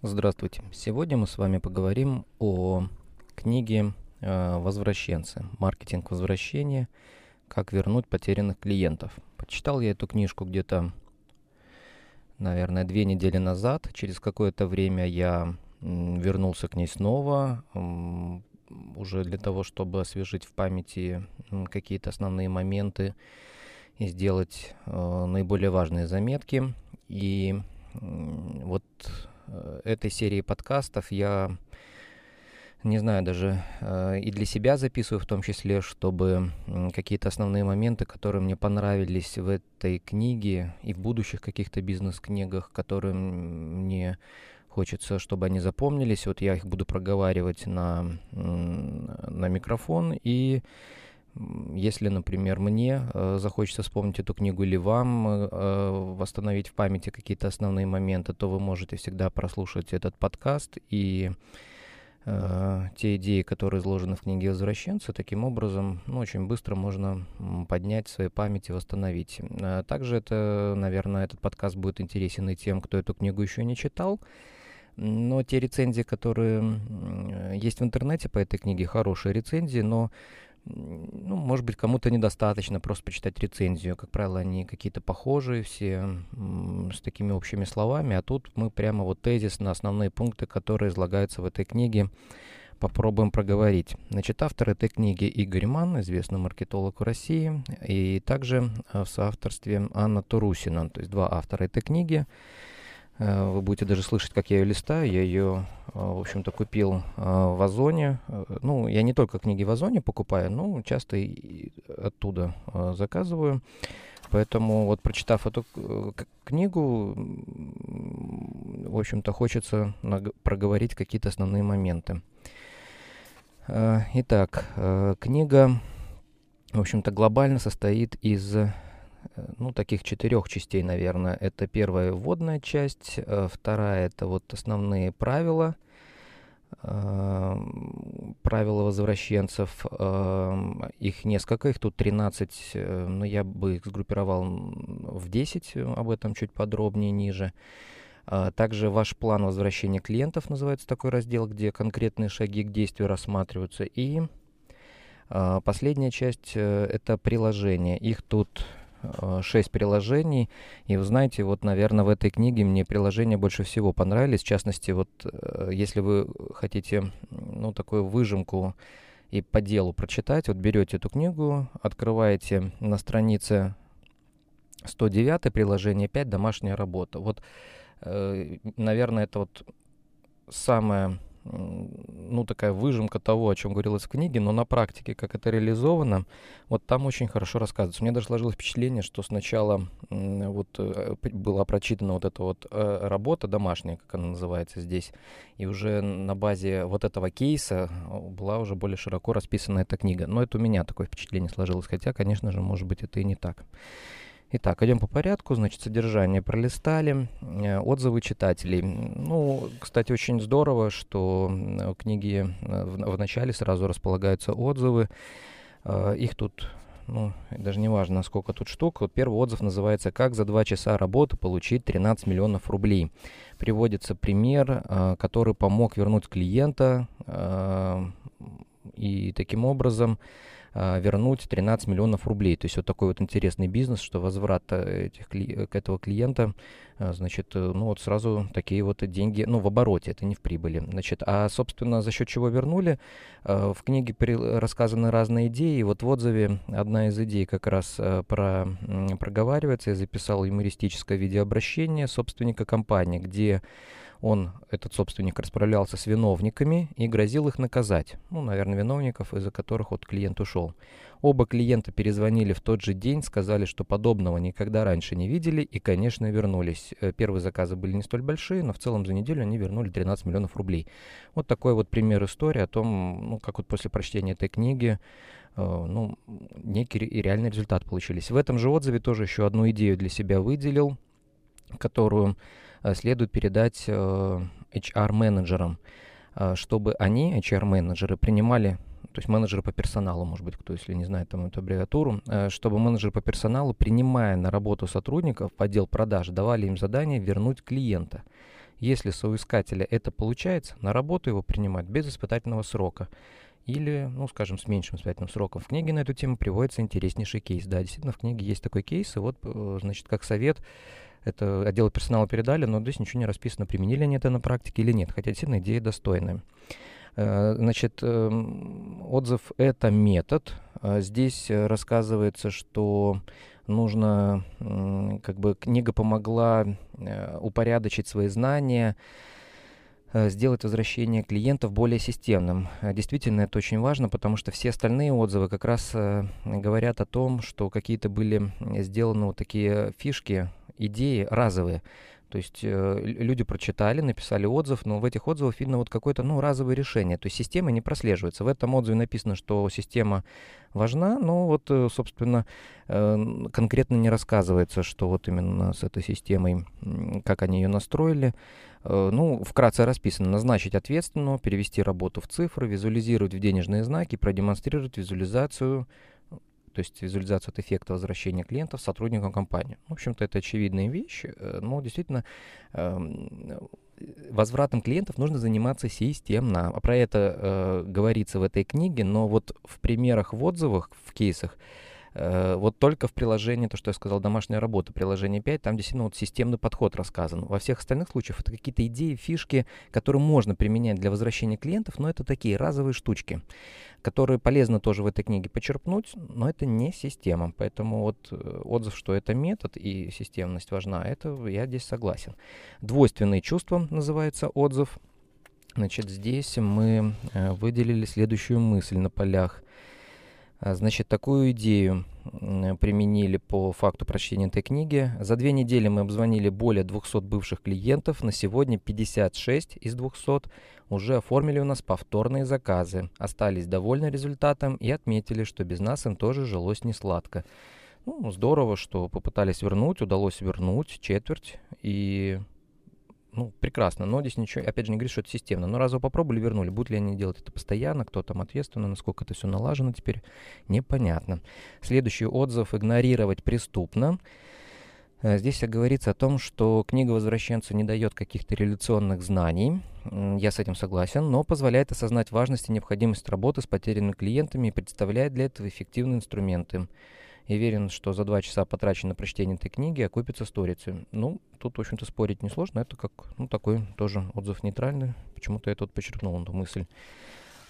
Здравствуйте. Сегодня мы с вами поговорим о книге э, «Возвращенцы. Маркетинг возвращения. Как вернуть потерянных клиентов». Почитал я эту книжку где-то, наверное, две недели назад. Через какое-то время я вернулся к ней снова, уже для того, чтобы освежить в памяти какие-то основные моменты и сделать э, наиболее важные заметки. И вот этой серии подкастов. Я не знаю, даже э, и для себя записываю в том числе, чтобы э, какие-то основные моменты, которые мне понравились в этой книге и в будущих каких-то бизнес-книгах, которые мне хочется, чтобы они запомнились, вот я их буду проговаривать на, на микрофон. И если, например, мне э, захочется вспомнить эту книгу или вам э, э, восстановить в памяти какие-то основные моменты, то вы можете всегда прослушать этот подкаст и э, те идеи, которые изложены в книге «Возвращенцы», таким образом ну, очень быстро можно поднять в своей памяти, восстановить. Э, также это, наверное, этот подкаст будет интересен и тем, кто эту книгу еще не читал. Но те рецензии, которые есть в интернете по этой книге, хорошие рецензии, но ну, может быть, кому-то недостаточно просто почитать рецензию. Как правило, они какие-то похожие все, с такими общими словами, а тут мы прямо вот тезис на основные пункты, которые излагаются в этой книге, попробуем проговорить. Значит, автор этой книги Игорь Ман, известный маркетолог в России, и также в соавторстве Анна Турусина, то есть два автора этой книги. Э, вы будете даже слышать, как я ее листаю. Я ее, э, в общем-то, купил э, в Озоне. Ну, я не только книги в Озоне покупаю, но часто и оттуда заказываю. Поэтому вот прочитав эту книгу, в общем-то, хочется проговорить какие-то основные моменты. Итак, книга, в общем-то, глобально состоит из Э, ну, таких четырех частей, наверное. Это первая вводная часть, э, вторая это вот основные правила, э, правила возвращенцев. Их несколько, их тут 13, но я бы их сгруппировал в 10, об этом чуть подробнее ниже. Также ваш план возвращения клиентов называется такой раздел, где конкретные шаги к действию рассматриваются. И последняя часть это приложение. Их тут 6 приложений. И вы знаете, вот, наверное, в этой книге мне приложения больше всего понравились. В частности, вот э, если вы хотите, ну, такую выжимку и по делу прочитать, вот берете эту книгу, открываете на странице 109 приложение 5 «Домашняя работа». Вот, э, наверное, это вот самое ну, такая выжимка того, о чем говорилось в книге, но на практике, как это реализовано, вот там очень хорошо рассказывается. Мне даже сложилось впечатление, что сначала вот э, была прочитана вот эта вот э, работа домашняя, как она называется здесь, и уже на базе вот этого кейса э, была уже более широко расписана эта книга. Но это у меня такое впечатление сложилось, хотя, конечно же, может быть, это и не так. Итак, идем по порядку. Значит, содержание пролистали. Э, отзывы читателей. Ну, кстати, очень здорово, что в книге э, в, в начале сразу располагаются отзывы. Э, их тут, ну, даже не важно, сколько тут штук. Вот первый отзыв называется «Как за два часа работы получить 13 миллионов рублей». Приводится пример, который помог вернуть клиента. И таким образом вернуть 13 миллионов рублей. То есть вот такой вот интересный бизнес, что возврат э, этих, к этого клиента, а, значит, э, ну вот сразу такие вот деньги, ну в обороте, это не в прибыли. Значит, а собственно за счет чего вернули? А, в книге рассказаны разные идеи. Вот в отзыве одна из идей как раз э, про, проговаривается. Я записал юмористическое видеообращение собственника компании, где он, этот собственник, расправлялся с виновниками и грозил их наказать. Ну, наверное, виновников, из-за которых вот клиент ушел. Оба клиента перезвонили в тот же день, сказали, что подобного никогда раньше не видели и, конечно, вернулись. Э, первые заказы были не столь большие, но в целом за неделю они вернули 13 миллионов рублей. Вот такой вот пример истории о том, ну, как вот после прочтения этой книги э, ну, некий и реальный результат получились. В этом же отзыве тоже еще одну идею для себя выделил, которую следует передать э, HR-менеджерам, э, чтобы они, HR-менеджеры, принимали то есть менеджеры по персоналу, может быть, кто, если не знает там эту аббревиатуру, чтобы менеджеры по персоналу, принимая на работу сотрудников в отдел продаж, давали им задание вернуть клиента. Если соискателя это получается, на работу его принимать без испытательного срока или, ну, скажем, с меньшим испытательным сроком. В книге на эту тему приводится интереснейший кейс. Да, действительно, в книге есть такой кейс, и вот, э, значит, как совет, это отдел персонала передали, но здесь ничего не расписано, применили они это на практике или нет, хотя действительно идея достойная. Э, значит, эм, отзыв — это метод. А здесь рассказывается, что нужно, как бы книга помогла э, упорядочить свои знания, Э, сделать возвращение клиентов более системным. Э, действительно, это очень важно, потому что все остальные отзывы как раз э, говорят о том, что какие-то были сделаны вот такие фишки, идеи разовые. То есть э, люди прочитали, написали отзыв, но в этих отзывах видно вот какое-то ну, разовое решение. То есть система не прослеживается. В этом отзыве написано, что система важна, но вот, собственно, э, конкретно не рассказывается, что вот именно с этой системой, как они ее настроили. Э, ну, вкратце расписано. Назначить ответственного, перевести работу в цифры, визуализировать в денежные знаки, продемонстрировать визуализацию то есть визуализацию от эффекта возвращения клиентов сотрудникам компании. В общем-то, это очевидные вещи, э, но действительно эм, возвратом клиентов нужно заниматься системно. Про это э, говорится в этой книге, но вот в примерах, в отзывах, в кейсах Э, вот только в приложении, то, что я сказал, домашняя работа, приложение 5, там действительно вот системный подход рассказан. Во всех остальных случаях это какие-то идеи, фишки, которые можно применять для возвращения клиентов, но это такие разовые штучки, которые полезно тоже в этой книге почерпнуть, но это не система. Поэтому вот э, отзыв, что это метод и системность важна, это я здесь согласен. Двойственные чувства называется отзыв. Значит, здесь мы э, выделили следующую мысль на полях значит, такую идею применили по факту прочтения этой книги. За две недели мы обзвонили более 200 бывших клиентов. На сегодня 56 из 200 уже оформили у нас повторные заказы. Остались довольны результатом и отметили, что без нас им тоже жилось не сладко. Ну, здорово, что попытались вернуть, удалось вернуть четверть. И ну, прекрасно, но здесь ничего, опять же, не говорит, что это системно. Но разово попробовали, вернули. Будут ли они делать это постоянно, кто там ответственный, насколько это все налажено теперь, непонятно. Следующий отзыв «Игнорировать преступно». Э, здесь говорится о том, что книга возвращенцу не дает каких-то реляционных знаний, я с этим согласен, но позволяет осознать важность и необходимость работы с потерянными клиентами и представляет для этого эффективные инструменты и уверен, что за два часа потрачено на прочтение этой книги окупится сторицей. Ну, тут, в общем-то, спорить несложно. Это как, ну, такой тоже отзыв нейтральный. Почему-то я тут подчеркнул эту мысль.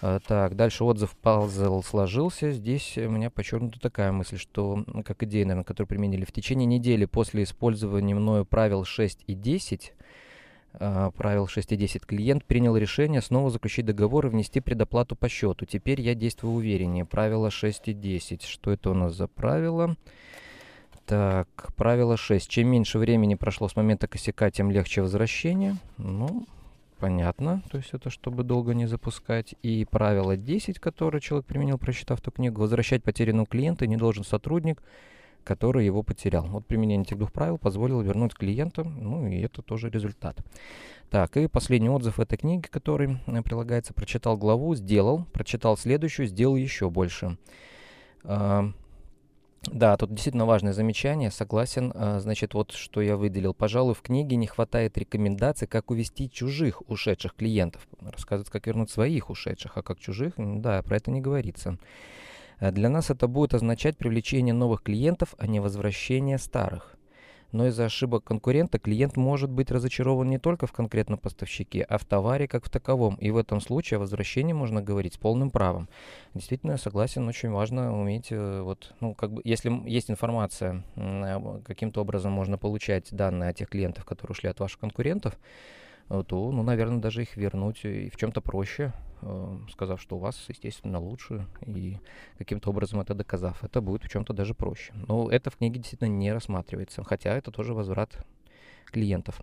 А, так, дальше отзыв пазл сложился. Здесь у меня подчеркнута такая мысль, что, как идея, наверное, которую применили в течение недели после использования мною правил 6 и 10, а, правил 6.10 клиент принял решение снова заключить договор и внести предоплату по счету. Теперь я действую увереннее. Правило 6.10. Что это у нас за правило? Так, правило 6. Чем меньше времени прошло с момента косяка, тем легче возвращение. Ну, понятно. То есть это чтобы долго не запускать. И правило 10, которое человек применил, прочитав эту книгу. Возвращать потерянного клиента не должен сотрудник, который его потерял. Вот применение этих двух правил позволило вернуть клиента, ну и это тоже результат. Так, и последний отзыв этой книги, который э, прилагается, прочитал главу, сделал, прочитал следующую, сделал еще больше. А, да, тут действительно важное замечание, согласен. А, значит, вот что я выделил. Пожалуй, в книге не хватает рекомендаций, как увести чужих ушедших клиентов. Рассказывать, как вернуть своих ушедших, а как чужих, да, про это не говорится. Э, для нас это будет означать привлечение новых клиентов, а не возвращение старых. Но из-за ошибок конкурента клиент может быть разочарован не только в конкретном поставщике, а в товаре как в таковом. И в этом случае о возвращении можно говорить с полным правом. Действительно, я согласен, очень важно уметь, э, вот, ну, как бы, если есть информация, каким-то образом можно получать данные о тех клиентах, которые ушли от ваших конкурентов, э, то, ну, наверное, даже их вернуть и в чем-то проще, Э, сказав, что у вас, естественно, лучше, и каким-то образом это доказав. Это будет в чем-то даже проще. Но это в книге действительно не рассматривается, хотя это тоже возврат клиентов.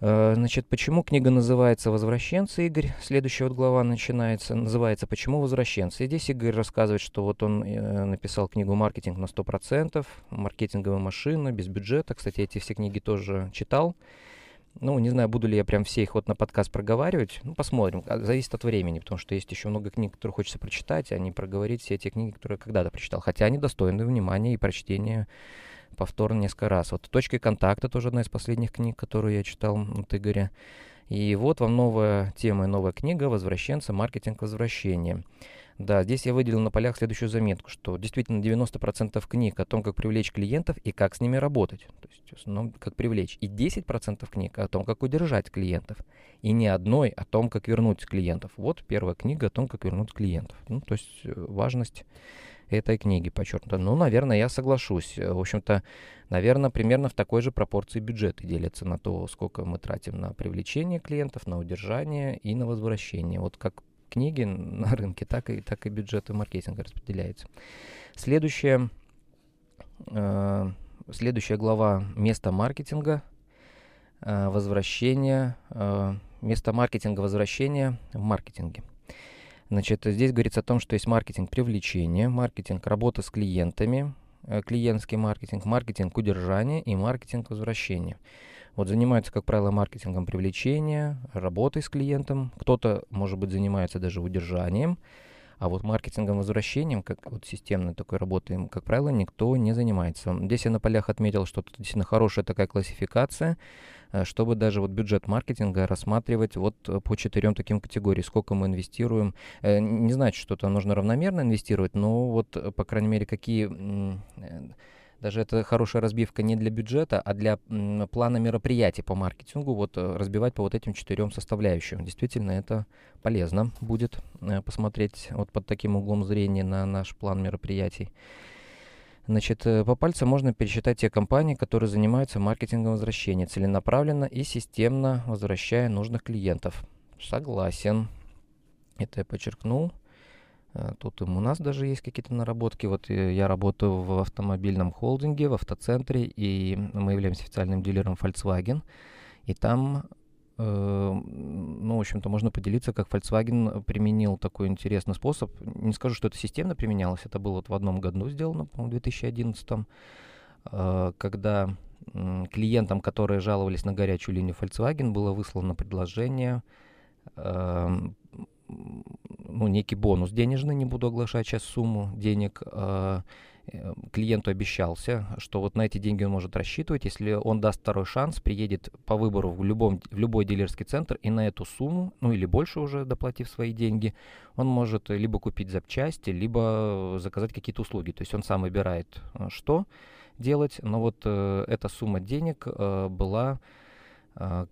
Э, значит, почему книга называется «Возвращенцы», Игорь? Следующая вот глава начинается, называется «Почему возвращенцы?». И здесь Игорь рассказывает, что вот он э, написал книгу «Маркетинг на 100%», «Маркетинговая машина», без бюджета. Кстати, эти все книги тоже читал. Ну, не знаю, буду ли я прям все их вот на подкаст проговаривать. Ну, посмотрим. А, зависит от времени, потому что есть еще много книг, которые хочется прочитать, а не проговорить все эти книги, которые я когда-то прочитал. Хотя они достойны внимания и прочтения повторно несколько раз. Вот «Точкой контакта» тоже одна из последних книг, которую я читал от Игоря. И вот вам новая тема, новая книга «Возвращенцы. Маркетинг возвращения». Да, здесь я выделил на полях следующую заметку, что действительно 90% книг о том, как привлечь клиентов и как с ними работать, то есть основном как привлечь, и 10% книг о том, как удержать клиентов, и не одной о том, как вернуть клиентов. Вот первая книга о том, как вернуть клиентов. Ну, то есть э, важность этой книги подчеркнута. Ну, наверное, я соглашусь. В общем-то, наверное, примерно в такой же пропорции бюджеты делятся на то, сколько мы тратим на привлечение клиентов, на удержание и на возвращение. Вот как книги на рынке, так и, так и бюджеты маркетинга распределяются. Следующая, э, следующая глава «Место маркетинга», э, возвращение, э, место маркетинга, возвращение в маркетинге. Значит, здесь говорится о том, что есть маркетинг привлечения, маркетинг работы с клиентами, э, клиентский маркетинг, маркетинг удержания и маркетинг возвращения. Вот занимаются, как правило, маркетингом привлечения, работой с клиентом. Кто-то, может быть, занимается даже удержанием. А вот маркетингом возвращением, как вот системной такой работой, как правило, никто не занимается. Здесь я на полях отметил, что это действительно хорошая такая классификация, э, чтобы даже вот бюджет маркетинга рассматривать вот э, по четырем таким категориям, сколько мы инвестируем. Э, не значит, что там нужно равномерно инвестировать, но вот, по крайней мере, какие даже это хорошая разбивка не для бюджета, а для плана мероприятий по маркетингу, вот э, разбивать по вот этим четырем составляющим. Действительно, это полезно будет э, посмотреть вот под таким углом зрения на наш план мероприятий. Значит, э, по пальцам можно пересчитать те компании, которые занимаются маркетингом возвращения, целенаправленно и системно возвращая нужных клиентов. Согласен. Это я подчеркнул. Э, тут у нас даже есть какие-то наработки. Вот э, я работаю в автомобильном холдинге, в автоцентре, и мы являемся официальным дилером Volkswagen. И там, э, ну, в общем-то, можно поделиться, как Volkswagen применил такой интересный способ. Не скажу, что это системно применялось, это было вот в одном году сделано, по-моему, в 2011, э, когда э, клиентам, которые жаловались на горячую линию Volkswagen, было выслано предложение э, ну, некий бонус денежный, не буду оглашать сейчас сумму денег, а, э, клиенту обещался, что вот на эти деньги он может рассчитывать, если он даст второй шанс, приедет по выбору в, любом, в любой дилерский центр и на эту сумму, ну или больше уже доплатив свои деньги, он может либо купить запчасти, либо заказать какие-то услуги. То есть он сам выбирает, э, что делать, но вот э, эта сумма денег э, была э,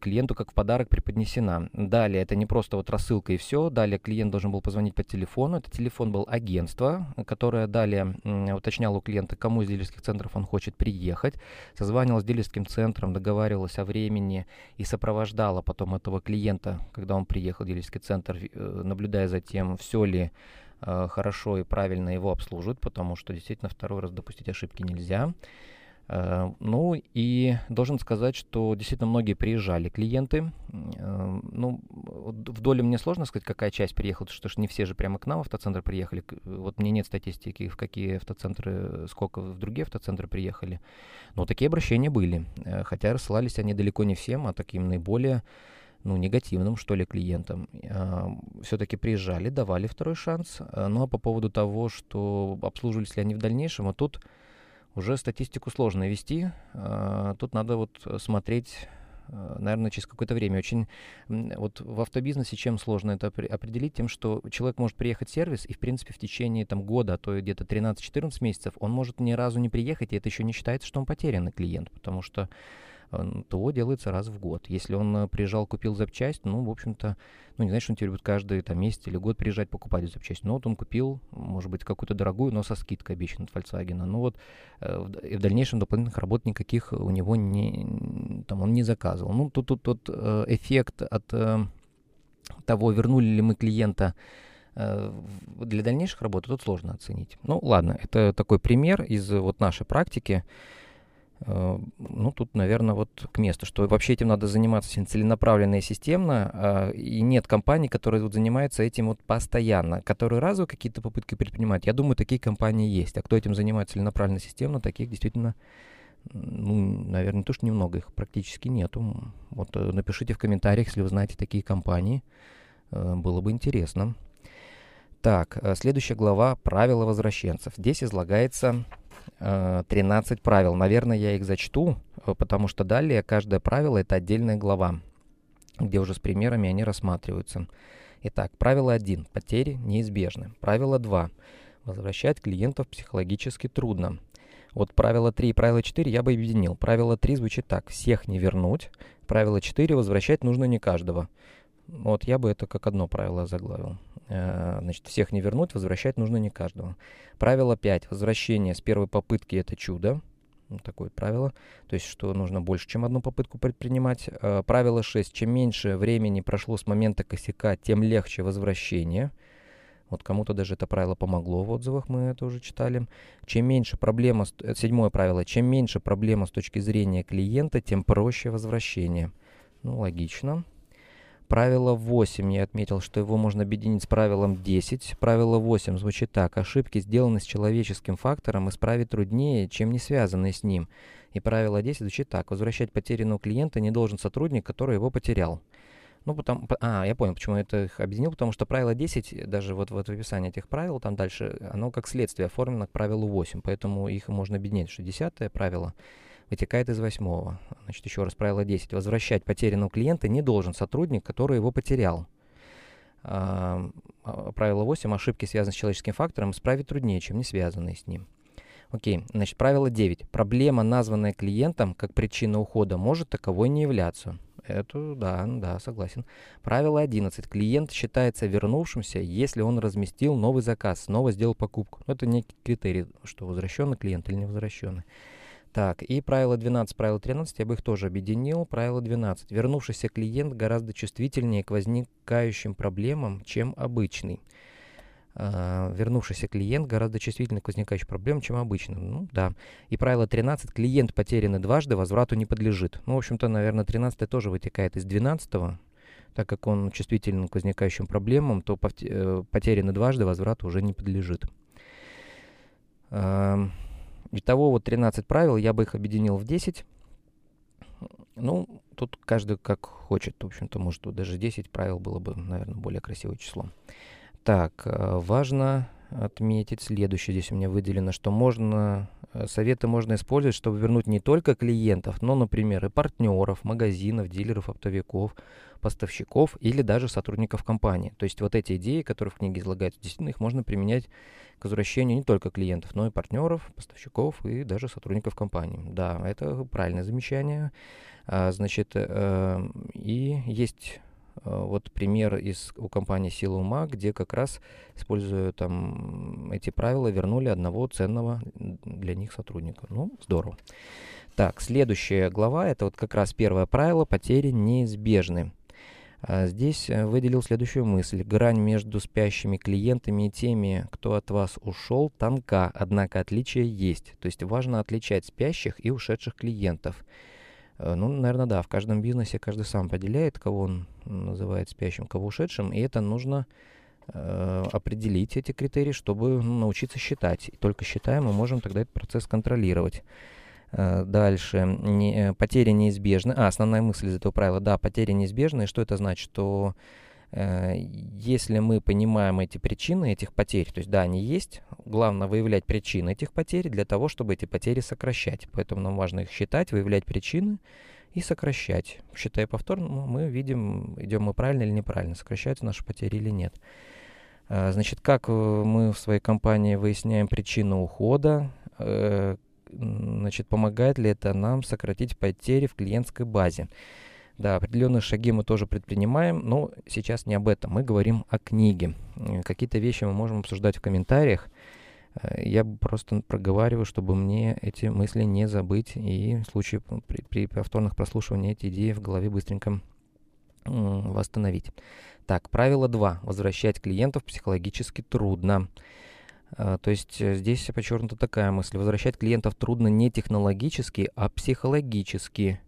клиенту как в подарок преподнесена. Далее, это не просто вот рассылка и все. Далее клиент должен был позвонить по телефону. Это телефон был агентство, которое далее уточняло у клиента, кому из дилерских центров он хочет приехать. Созванивалось с дилерским центром, договаривалось о времени и сопровождала потом этого клиента, когда он приехал в дилерский центр, э, наблюдая за тем, все ли э, хорошо и правильно его обслуживают, потому что действительно второй раз допустить ошибки нельзя. Э, ну и должен сказать, что действительно многие приезжали клиенты. Э, ну, в доле мне сложно сказать, какая часть приехала, потому что не все же прямо к нам в автоцентр приехали. Вот мне нет статистики, в какие автоцентры, сколько в другие автоцентры приехали. Но такие обращения были. Э, хотя рассылались они далеко не всем, а таким наиболее ну, негативным, что ли, клиентам. Все-таки приезжали, давали второй шанс. Ну, а по поводу того, что обслуживались ли они в дальнейшем, а тут уже статистику сложно вести. А, тут надо вот смотреть а, наверное, через какое-то время. Очень вот в автобизнесе чем сложно это определить? Тем, что человек может приехать в сервис, и, в принципе, в течение там, года, а то где-то 13-14 месяцев, он может ни разу не приехать, и это еще не считается, что он потерянный клиент, потому что ТО делается раз в год. Если он э, приезжал, купил запчасть, ну, в общем-то, ну, не знаешь, он теперь будет каждый там месяц или год приезжать покупать эту запчасть. Но вот он купил, может быть, какую-то дорогую, но со скидкой обещан от Volkswagen. Ну вот э, и в дальнейшем дополнительных работ никаких у него не, там он не заказывал. Ну, тут, тут, тут э, эффект от того, вернули ли мы клиента для дальнейших работ, тут сложно оценить. Ну, ладно, это такой пример из вот нашей практики. Э, ну, тут, наверное, вот к месту, что вообще этим надо заниматься целенаправленно и системно, а, и нет компаний, которые вот занимаются этим вот постоянно, которые разово какие-то попытки предпринимают. Я думаю, такие компании есть. А кто этим занимается целенаправленно и системно, таких действительно, ну, наверное, то, что немного, их практически нету. Вот э, напишите в комментариях, если вы знаете такие компании, э, было бы интересно. Так, следующая глава «Правила возвращенцев». Здесь излагается 13 правил. Наверное, я их зачту, потому что далее каждое правило – это отдельная глава, где уже с примерами они рассматриваются. Итак, правило 1. Потери неизбежны. Правило 2. Возвращать клиентов психологически трудно. Вот правило 3 и правило 4 я бы объединил. Правило 3 звучит так. Всех не вернуть. Правило 4 возвращать нужно не каждого. Вот я бы это как одно правило заглавил. Э, значит, всех не вернуть, возвращать нужно не каждого. Правило 5. Возвращение с первой попытки – это чудо. Такое правило. То есть, что нужно больше, чем одну попытку предпринимать. Э, правило 6. Чем меньше времени прошло с момента косяка, тем легче возвращение. Вот кому-то даже это правило помогло в отзывах, мы это уже читали. Чем меньше проблема, э, седьмое правило, чем меньше проблема с точки зрения клиента, тем проще возвращение. Ну, логично. Правило 8, я отметил, что его можно объединить с правилом 10. Правило 8 звучит так. Ошибки, сделанные с человеческим фактором, исправить труднее, чем не связанные с ним. И правило 10 звучит так. Возвращать потерянного клиента не должен сотрудник, который его потерял. Ну, потому, а, я понял, почему я это их объединил, потому что правило 10, даже вот, вот в описании этих правил, там дальше, оно как следствие оформлено к правилу 8, поэтому их можно объединять, что 10 правило вытекает из восьмого. Значит, еще раз, правило 10. Возвращать потерянного клиента не должен сотрудник, который его потерял. А, правило 8. Ошибки, связанные с человеческим фактором, исправить труднее, чем не связанные с ним. Окей, значит, правило 9. Проблема, названная клиентом как причина ухода, может таковой не являться. Это, да, да, согласен. Правило 11. Клиент считается вернувшимся, если он разместил новый заказ, снова сделал покупку. Это некий критерий, что возвращенный клиент или не возвращенный. Так, и правило 12, правило 13, я бы их тоже объединил. Правило 12. Вернувшийся клиент гораздо чувствительнее к возникающим проблемам, чем обычный. Uh, вернувшийся клиент гораздо чувствительнее к возникающим проблемам, чем обычно. Ну, да. И правило 13. Клиент потерянный дважды возврату не подлежит. Ну, в общем-то, наверное, 13 тоже вытекает из 12 так как он чувствителен к возникающим проблемам, то э, потерянный дважды возврату уже не подлежит. Uh, Итого вот 13 правил, я бы их объединил в 10. Ну, тут каждый как хочет. В общем-то, может, даже 10 правил было бы, наверное, более красивое число. Так, э, важно отметить следующее. Здесь у меня выделено, что можно э, советы можно использовать, чтобы вернуть не только клиентов, но, например, и партнеров, магазинов, дилеров, оптовиков, поставщиков или даже сотрудников компании. То есть вот эти идеи, которые в книге излагаются, действительно их можно применять к возвращению не только клиентов, но и партнеров, поставщиков и даже сотрудников компании. Да, это правильное замечание. А, значит, э, и есть э, вот пример из у компании Сила ума, где как раз, используя там эти правила, вернули одного ценного для них сотрудника. Ну, здорово. Так, следующая глава, это вот как раз первое правило, потери неизбежны. А здесь э, выделил следующую мысль. Грань между спящими клиентами и теми, кто от вас ушел, тонка, однако отличия есть. То есть важно отличать спящих и ушедших клиентов. Э, ну, наверное, да, в каждом бизнесе каждый сам определяет, кого он называет спящим, кого ушедшим, и это нужно э, определить, эти критерии, чтобы ну, научиться считать. И только считая, мы можем тогда этот процесс контролировать. Э, дальше. Не, э, потери неизбежны. А, основная мысль из этого правила. Да, потери неизбежны. И что это значит? Что э, если мы понимаем эти причины этих потерь, то есть да, они есть, главное выявлять причины этих потерь для того, чтобы эти потери сокращать. Поэтому нам важно их считать, выявлять причины и сокращать. Считая повторно, мы видим, идем мы правильно или неправильно, сокращаются наши потери или нет. Значит, как мы в своей компании выясняем причину ухода, значит, помогает ли это нам сократить потери в клиентской базе. Да, определенные шаги мы тоже предпринимаем, но сейчас не об этом. Мы говорим о книге. Какие-то вещи мы можем обсуждать в комментариях. Э, я просто проговариваю, чтобы мне эти мысли не забыть и в случае при, при повторных прослушиваниях эти идеи в голове быстренько восстановить. Так, правило 2. Возвращать клиентов психологически трудно. А, то есть э, здесь подчеркнута такая мысль. Возвращать клиентов трудно не технологически, а психологически.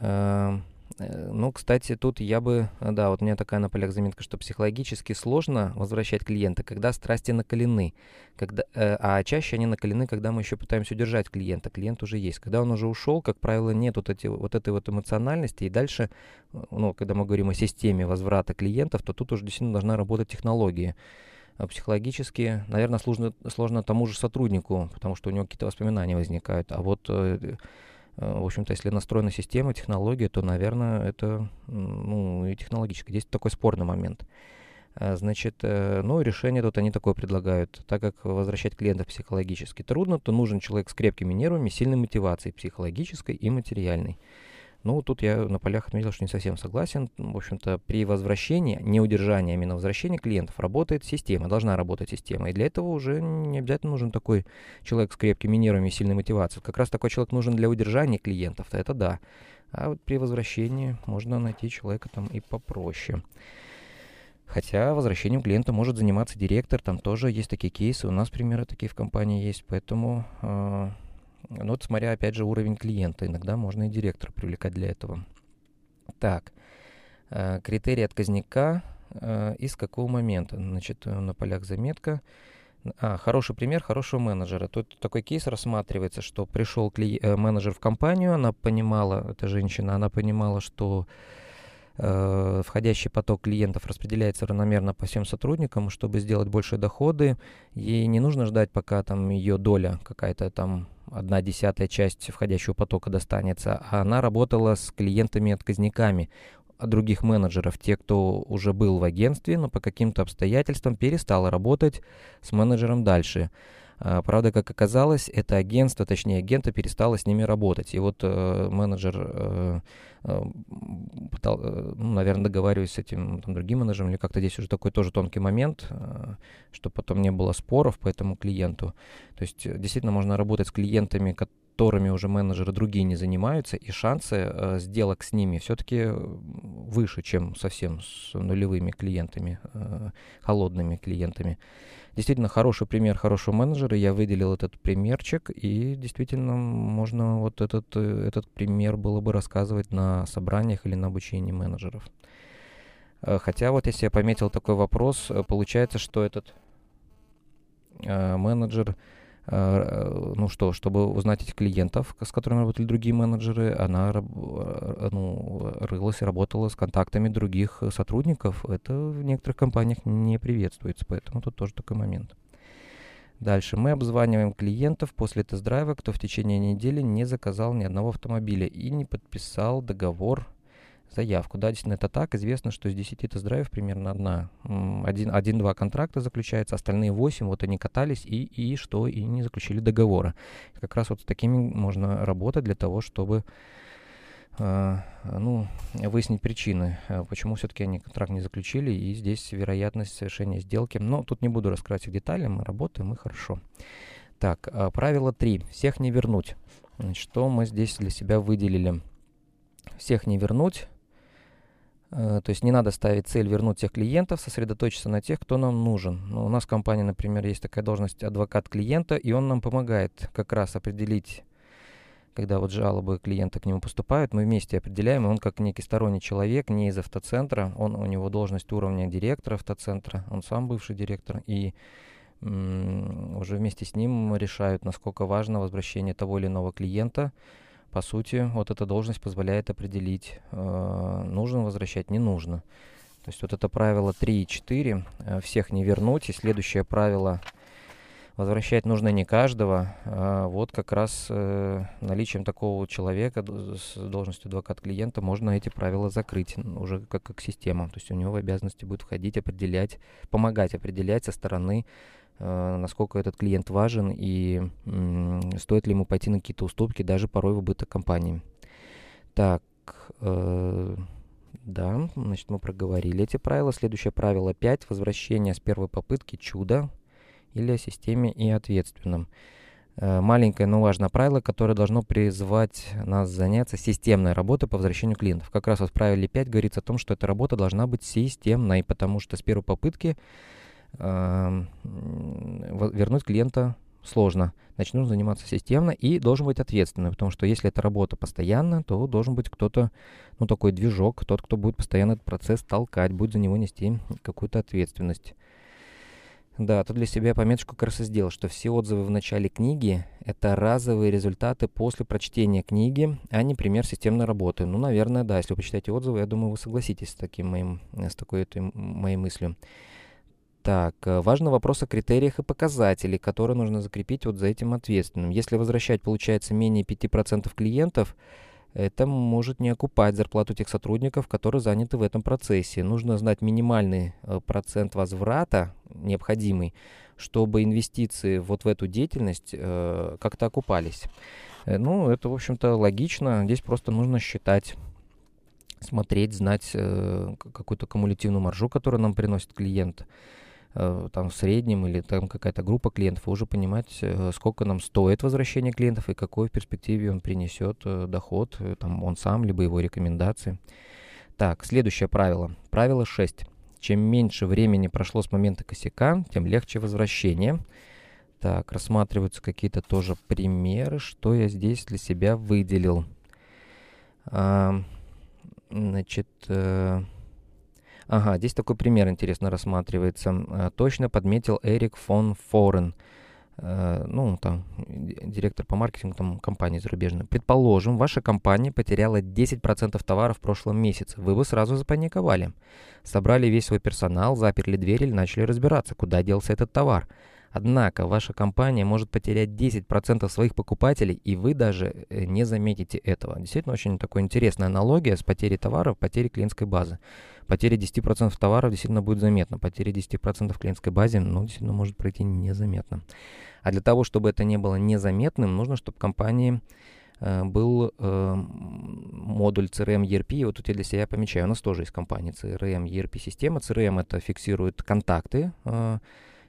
А, э, ну, кстати, тут я бы, да, вот у меня такая на полях заметка, что психологически сложно возвращать клиента, когда страсти накалены, когда, э, а чаще они накалены, когда мы еще пытаемся удержать клиента. Клиент уже есть. Когда он уже ушел, как правило, нет вот, эти, вот этой вот эмоциональности, и дальше, ну, когда мы говорим о системе возврата клиентов, то тут уже действительно должна работать технология. Психологически, наверное, сложно, сложно тому же сотруднику, потому что у него какие-то воспоминания возникают. А вот, в общем-то, если настроена система, технология, то, наверное, это ну, и технологически. Здесь такой спорный момент. А, значит, э, ну, решение тут они такое предлагают. Так как возвращать клиентов психологически трудно, то нужен человек с крепкими нервами, сильной мотивацией психологической и материальной. Ну, тут я на полях отметил, что не совсем согласен. В общем-то, при возвращении, не удержании, а именно возвращении клиентов работает система, должна работать система. И для этого уже не обязательно нужен такой человек с крепкими нервами и сильной мотивацией. Как раз такой человек нужен для удержания клиентов, это да. А вот при возвращении можно найти человека там и попроще. Хотя возвращением клиента может заниматься директор, там тоже есть такие кейсы, у нас примеры такие в компании есть, поэтому, э, ну вот смотря опять же уровень клиента, иногда можно и директора привлекать для этого. Так, э, критерии отказника э, из какого момента? Значит, на полях заметка. А, хороший пример хорошего менеджера. Тут такой кейс рассматривается, что пришел кли- э, менеджер в компанию, она понимала, эта женщина, она понимала, что Э, входящий поток клиентов распределяется равномерно по всем сотрудникам, чтобы сделать больше доходы. Ей не нужно ждать, пока там ее доля какая-то там одна десятая часть входящего потока достанется, а она работала с клиентами-отказниками других менеджеров, те, кто уже был в агентстве, но по каким-то обстоятельствам перестала работать с менеджером дальше. А, правда, как оказалось, это агентство, точнее агента перестало с ними работать. И вот э, менеджер, э, пытал, э, ну, наверное, договариваясь с этим там, другим менеджером, или как-то здесь уже такой тоже тонкий момент, чтобы потом не было споров по этому клиенту. То есть действительно можно работать с клиентами, которыми уже менеджеры другие не занимаются, и шансы э, сделок с ними все-таки выше, чем совсем с нулевыми клиентами, э, холодными клиентами действительно хороший пример хорошего менеджера. Я выделил этот примерчик, и действительно можно вот этот, э, этот пример было бы рассказывать на собраниях или на обучении менеджеров. Э, хотя вот если я пометил такой вопрос, э, получается, что этот менеджер ну что, чтобы узнать этих клиентов, с которыми работали другие менеджеры, она э, ну, рылась и работала с контактами других сотрудников. Это в некоторых компаниях не приветствуется, поэтому тут тоже такой момент. Дальше. Мы обзваниваем клиентов после тест-драйва, кто в течение недели не заказал ни одного автомобиля и не подписал договор заявку. Да, действительно, это так. Известно, что из 10 тест-драйвов примерно одна, один-два контракта заключается, остальные 8, вот они катались и, и что, и не заключили договора. Как раз вот с такими можно работать для того, чтобы э, ну, выяснить причины, э, почему все-таки они контракт не заключили, и здесь вероятность совершения сделки. Но тут не буду раскрывать их детали, мы работаем, и хорошо. Так, э, правило 3. Всех не вернуть. Что мы здесь для себя выделили? Всех не вернуть. Э, то есть не надо ставить цель вернуть всех клиентов, сосредоточиться на тех, кто нам нужен. Ну, у нас в компании, например, есть такая должность адвокат клиента, и он нам помогает как раз определить, когда вот жалобы клиента к нему поступают, мы вместе определяем, и он как некий сторонний человек, не из автоцентра, он, у него должность уровня директора автоцентра, он сам бывший директор, и уже вместе с ним решают, насколько важно возвращение того или иного клиента, по сути, вот эта должность позволяет определить, э, нужно возвращать, не нужно. То есть вот это правило 3 и 4, э, всех не вернуть, и следующее правило возвращать нужно не каждого, а вот как раз э, наличием такого человека с должностью адвокат клиента можно эти правила закрыть уже как, как система. То есть у него в обязанности будет входить, определять, помогать определять со стороны насколько этот клиент важен и стоит ли ему пойти на какие-то уступки, даже порой в убыток компании. Так, э, да, значит, мы проговорили эти правила. Следующее правило 5. Возвращение с первой попытки чуда или о системе и ответственном. Э, маленькое, но важное правило, которое должно призвать нас заняться системной работой по возвращению клиентов. Как раз вот в правиле 5 говорится о том, что эта работа должна быть системной, потому что с первой попытки вернуть клиента сложно. Значит, нужно заниматься системно и должен быть ответственным, потому что если эта работа постоянно, то должен быть кто-то, ну, такой движок, тот, кто будет постоянно этот процесс толкать, будет за него нести какую-то ответственность. Да, тут для себя пометочку как раз и сделал, что все отзывы в начале книги — это разовые результаты после прочтения книги, а не пример системной работы. Ну, наверное, да, если вы почитаете отзывы, я думаю, вы согласитесь с, таким моим, с такой этой моей мыслью. Так, э, важный вопрос о критериях и показателях, которые нужно закрепить вот за этим ответственным. Если возвращать, получается, менее 5% клиентов, это может не окупать зарплату тех сотрудников, которые заняты в этом процессе. Нужно знать минимальный э, процент возврата необходимый, чтобы инвестиции вот в эту деятельность э, как-то окупались. Э, ну, это, в общем-то, логично. Здесь просто нужно считать смотреть, знать э, какую-то кумулятивную маржу, которую нам приносит клиент, там в среднем или там какая-то группа клиентов, и уже понимать, э, сколько нам стоит возвращение клиентов и какой в перспективе он принесет э, доход, э, там он сам, либо его рекомендации. Так, следующее правило. Правило 6. Чем меньше времени прошло с момента косяка, тем легче возвращение. Так, рассматриваются какие-то тоже примеры, что я здесь для себя выделил. А, значит, э, ага, здесь такой пример интересно рассматривается. А, точно подметил Эрик фон Форен. Э, ну, там, директор по маркетингу там, компании зарубежной. Предположим, ваша компания потеряла 10% товаров в прошлом месяце. Вы бы сразу запаниковали. Собрали весь свой персонал, заперли дверь или начали разбираться, куда делся этот товар. Однако ваша компания может потерять 10% своих покупателей, и вы даже э, не заметите этого. Действительно, очень такая интересная аналогия с потерей товаров, потерей клиентской базы. Потеря 10% товаров действительно будет заметна. Потеря 10% в клиентской базе, ну, действительно может пройти незаметно. А для того, чтобы это не было незаметным, нужно, чтобы компании э, был э, модуль CRM ERP. Вот тут я для себя помечаю, у нас тоже есть компания CRM ERP система. CRM это фиксирует контакты, э,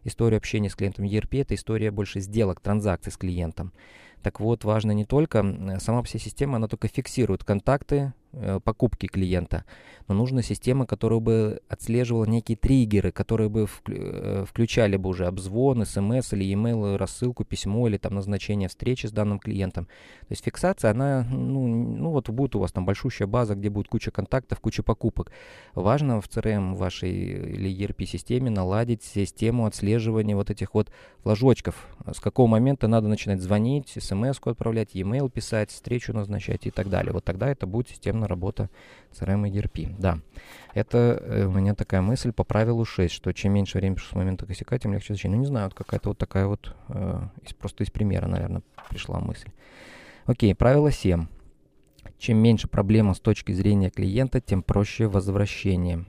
историю общения с клиентом. ERP это история больше сделок, транзакций с клиентом. Так вот, важно не только, сама вся система, она только фиксирует контакты, покупки клиента. Но нужна система, которая бы отслеживала некие триггеры, которые бы э, включали бы уже обзвон, смс или email, рассылку, письмо или там назначение встречи с данным клиентом. То есть фиксация, она, ну, ну вот будет у вас там большущая база, где будет куча контактов, куча покупок. Важно в CRM вашей или ERP-системе наладить систему отслеживания вот этих вот флажочков. С какого момента надо начинать звонить, смс-ку отправлять, e-mail писать, встречу назначать и так далее. Вот тогда это будет система полноценная работа CRM и ERP. Да, это э, у меня такая мысль по правилу 6, что чем меньше времени с момента косяка, тем легче зачем. Ну, не знаю, вот какая-то вот такая вот, э, просто из примера, наверное, пришла мысль. Окей, правило 7. Чем меньше проблема с точки зрения клиента, тем проще возвращение.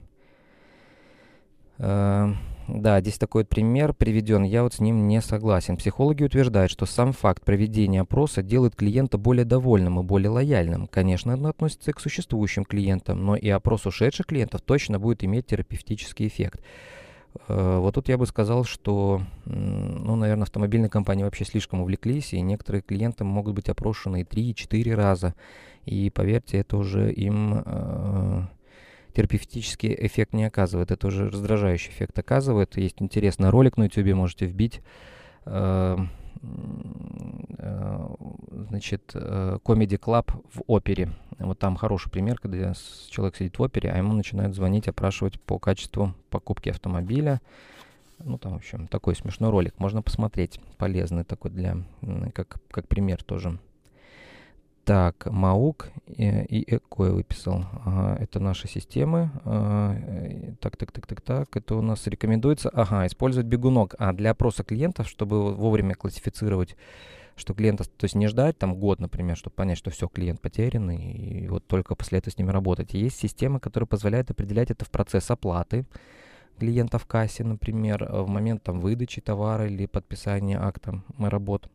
Э, да, здесь такой вот пример приведен, я вот с ним не согласен. Психологи утверждают, что сам факт проведения опроса делает клиента более довольным и более лояльным. Конечно, это относится и к существующим клиентам, но и опрос ушедших клиентов точно будет иметь терапевтический эффект. Э, вот тут я бы сказал, что, ну, наверное, автомобильные компании вообще слишком увлеклись, и некоторые клиенты могут быть опрошены и 3-4 раза. И поверьте, это уже им э, терапевтический эффект не оказывает. Это уже раздражающий эффект оказывает. Есть интересный ролик на YouTube, можете вбить. Э, э, значит, э, Comedy Club в опере. Вот там хороший пример, когда человек сидит в опере, а ему начинают звонить, опрашивать по качеству покупки автомобиля. Ну, там, в общем, такой смешной ролик. Можно посмотреть. Полезный такой для, как, как пример тоже. Так, Маук и, и Эко выписал. Ага, это наши системы. А, так, так, так, так, так. Это у нас рекомендуется. Ага, использовать бегунок. А для опроса клиентов, чтобы вовремя классифицировать, что клиента, то есть не ждать там год, например, чтобы понять, что все, клиент потерян, и вот только после этого с ними работать. есть система, которая позволяет определять это в процесс оплаты клиента в кассе, например, в момент там выдачи товара или подписания акта работ.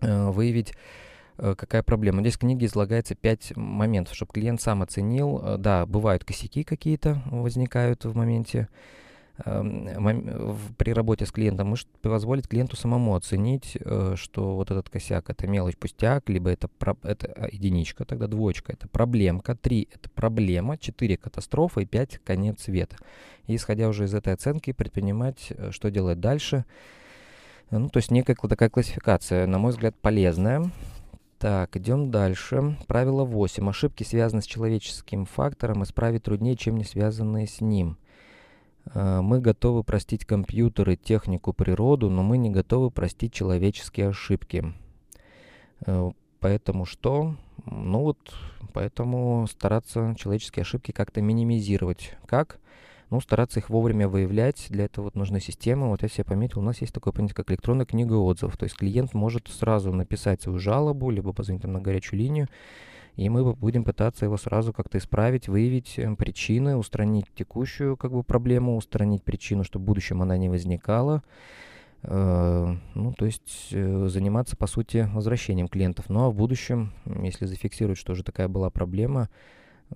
Э, выявить Э, какая проблема. Здесь в книге излагается пять моментов, чтобы клиент сам оценил. Э, да, бывают косяки какие-то возникают в моменте эм, при работе с клиентом, может позволить клиенту самому оценить, э, что вот этот косяк это мелочь пустяк, либо это, это единичка, тогда двоечка это проблемка, три это проблема, четыре катастрофа и пять конец света. И исходя уже из этой оценки предпринимать, что делать дальше. Ну, то есть некая такая классификация, на мой взгляд, полезная. Так, идем дальше. Правило 8. Ошибки связаны с человеческим фактором, исправить труднее, чем не связанные с ним. Э, мы готовы простить компьютеры, технику, природу, но мы не готовы простить человеческие ошибки. Э, поэтому что? Ну вот, поэтому стараться человеческие ошибки как-то минимизировать. Как? Ну, стараться их вовремя выявлять. Для этого вот нужны системы. Вот я себе пометил, у нас есть такое понятие, как электронная книга отзывов. То есть клиент может сразу написать свою жалобу, либо позвонить там на горячую линию, и мы будем пытаться его сразу как-то исправить, выявить э, причины, устранить текущую как бы проблему, устранить причину, чтобы в будущем она не возникала. Э, ну, то есть э, заниматься, по сути, возвращением клиентов. Ну, а в будущем, если зафиксировать, что уже такая была проблема,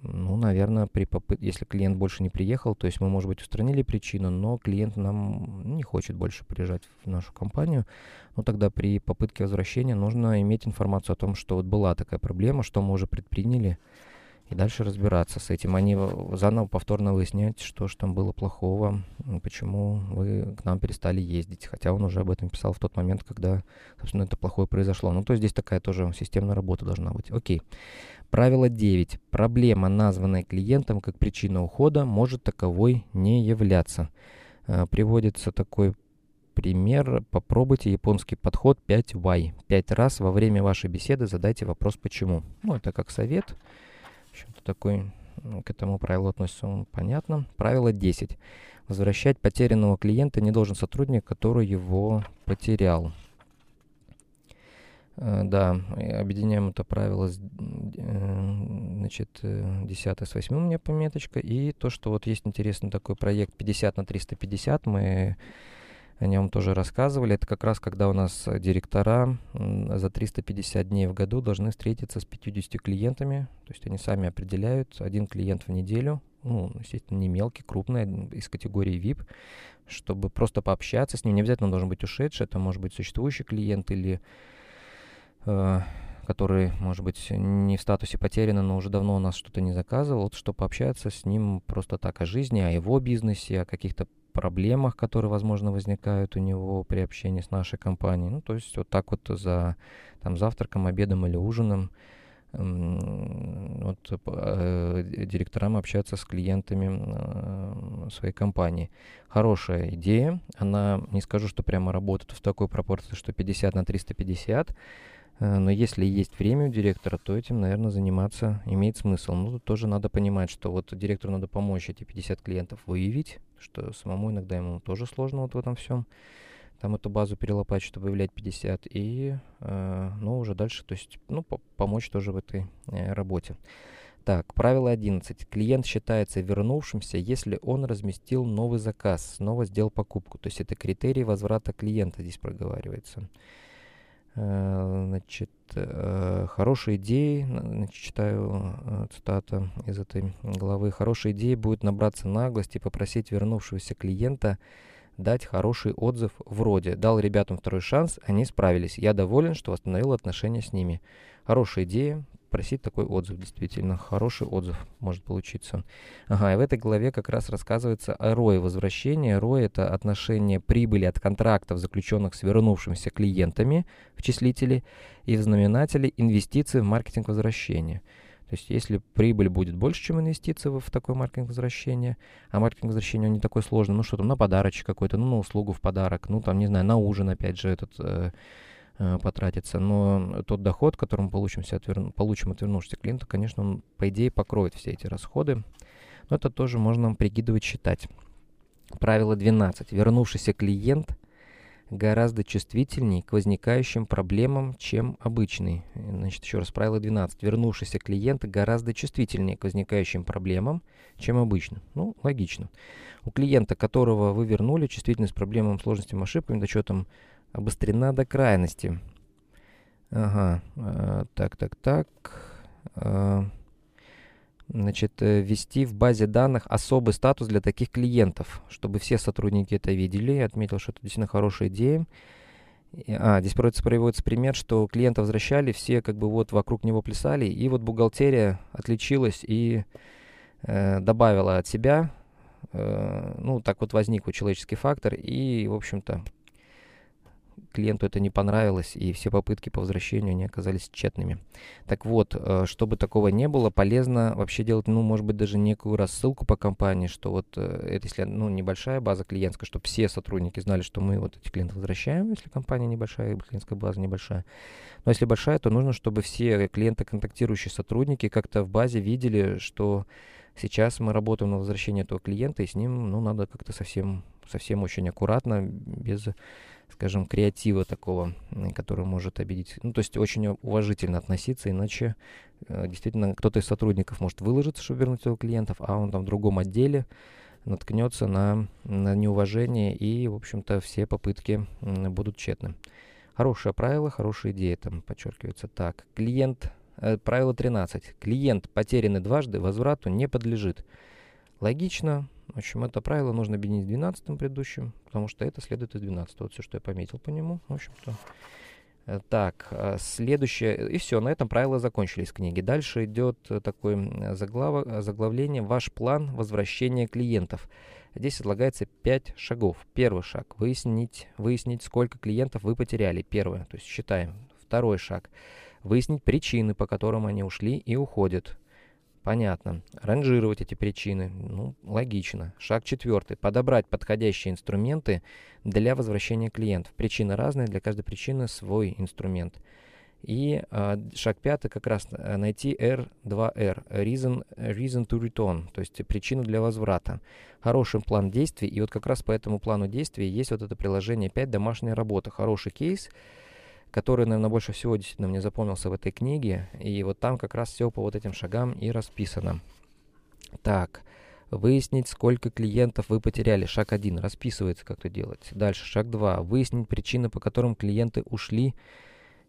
ну, наверное, при попыт... если клиент больше не приехал, то есть мы, может быть, устранили причину, но клиент нам не хочет больше приезжать в нашу компанию, ну, тогда при попытке возвращения нужно иметь информацию о том, что вот была такая проблема, что мы уже предприняли, и дальше разбираться с этим. Они заново повторно выяснять, что же там было плохого, почему вы к нам перестали ездить. Хотя он уже об этом писал в тот момент, когда, собственно, это плохое произошло. Ну, то есть здесь такая тоже системная работа должна быть. Окей. Правило 9. Проблема, названная клиентом как причина ухода, может таковой не являться. Э, приводится такой пример. Попробуйте японский подход 5Y. Пять раз во время вашей беседы задайте вопрос «почему?». Ну, это как совет. Что-то такой ну, к этому правилу относится, понятно. Правило 10. Возвращать потерянного клиента не должен сотрудник, который его потерял. Э, да, объединяем это правило, с, э, значит, 10 э, с 8 у меня пометочка. И то, что вот есть интересный такой проект 50 на 350, мы о нем тоже рассказывали. Это как раз когда у нас директора за 350 дней в году должны встретиться с 50 клиентами. То есть они сами определяют один клиент в неделю. Ну, естественно, не мелкий, крупный, из категории VIP, чтобы просто пообщаться с ним. Не обязательно должен быть ушедший, это может быть существующий клиент или который, может быть, не в статусе потеряно, но уже давно у нас что-то не заказывал, чтобы пообщаться с ним просто так о жизни, о его бизнесе, о каких-то проблемах, которые, возможно, возникают у него при общении с нашей компанией. Ну, то есть вот так вот за там, завтраком, обедом или ужином вот, э, директорам общаться с клиентами э, своей компании. Хорошая идея. Она, не скажу, что прямо работает в такой пропорции, что 50 на 350, Э, но если есть время у директора, то этим, наверное, заниматься имеет смысл. Но тут тоже надо понимать, что вот директору надо помочь эти 50 клиентов выявить, что самому иногда ему тоже сложно вот в этом всем. Там эту базу перелопачивать, чтобы выявлять 50, и, э, ну, уже дальше, то есть, ну, по помочь тоже в этой э, работе. Так, правило 11. Клиент считается вернувшимся, если он разместил новый заказ, снова сделал покупку. То есть это критерий возврата клиента здесь проговаривается. Э, значит, э, хорошие идеи, значит, читаю э, цитата из этой главы, хорошие идеи будет набраться наглости и попросить вернувшегося клиента дать хороший отзыв вроде. «Дал ребятам второй шанс, они справились, я доволен, что восстановил отношения с ними». Хорошая идея, просить такой отзыв, действительно, хороший отзыв может получиться. Ага, и в этой главе как раз рассказывается о ROI возвращения. ROI — это отношение прибыли от контрактов, заключенных с вернувшимися клиентами в числителе и в знаменателе инвестиций в маркетинг возвращения. То есть если прибыль будет больше, чем инвестиции в такой маркетинг возвращения, а маркетинг возвращения не такой сложный, ну что там, на подарочек какой-то, ну на услугу в подарок, ну там, не знаю, на ужин опять же этот э, Э, потратиться, но тот доход, который мы получим, от, вер... получим от вернувшегося клиента, конечно, он, по идее, покроет все эти расходы. Но это тоже можно прикидывать, считать. Правило 12. Вернувшийся клиент гораздо чувствительнее к возникающим проблемам, чем обычный. Значит, еще раз, правило 12. Вернувшийся клиент гораздо чувствительнее к возникающим проблемам, чем обычно. Ну, логично. У клиента, которого вы вернули, чувствительность к проблемам, сложностям, ошибкам, учетом обострена до крайности. Ага, э, так, так, так. Э, значит, э, ввести в базе данных особый статус для таких клиентов, чтобы все сотрудники это видели. Я отметил, что это действительно хорошая идея. А, здесь приводится, приводится пример, что клиента возвращали, все как бы вот вокруг него плясали, и вот бухгалтерия отличилась и э, добавила от себя, э, ну, так вот возник вот человеческий фактор, и, в общем-то, клиенту это не понравилось, и все попытки по возвращению они оказались тщетными. Так вот, э, чтобы такого не было, полезно вообще делать, ну, может быть, даже некую рассылку по компании, что вот э, это если, ну, небольшая база клиентская, чтобы все сотрудники знали, что мы вот эти клиентов возвращаем, если компания небольшая, клиентская база небольшая. Но если большая, то нужно, чтобы все клиенты, контактирующие сотрудники, как-то в базе видели, что Сейчас мы работаем на возвращение этого клиента, и с ним, ну, надо как-то совсем, совсем очень аккуратно, без, скажем, креатива такого, который может обидеть. Ну, то есть очень уважительно относиться, иначе э, действительно кто-то из сотрудников может выложиться, чтобы вернуть его клиентов, а он там в другом отделе наткнется на, на неуважение, и, в общем-то, все попытки будут тщетны. Хорошее правило, хорошая идея там подчеркивается. Так, клиент Э, правило 13. Клиент, потерянный дважды, возврату не подлежит. Логично. В общем, это правило нужно объединить с 12 предыдущим, потому что это следует из 12. Вот все, что я пометил по нему. В общем-то. Э, так, э, следующее. И все, на этом правила закончились книги. Дальше идет такое заглав... заглавление «Ваш план возвращения клиентов». Здесь излагается 5 шагов. Первый шаг – выяснить, выяснить, сколько клиентов вы потеряли. Первое, то есть считаем. Второй шаг – выяснить причины, по которым они ушли и уходят. Понятно. Ранжировать эти причины. Ну, логично. Шаг четвертый. Подобрать подходящие инструменты для возвращения клиентов. Причины разные, для каждой причины свой инструмент. И э, шаг пятый как раз э, найти R2R, reason, reason to return, то есть причину для возврата. Хороший план действий, и вот как раз по этому плану действий есть вот это приложение 5 домашняя работа. Хороший кейс, который, наверное, больше всего действительно мне запомнился в этой книге. И вот там как раз все по вот этим шагам и расписано. Так, выяснить, сколько клиентов вы потеряли. Шаг 1. Расписывается, как это делать. Дальше, шаг 2. Выяснить причины, по которым клиенты ушли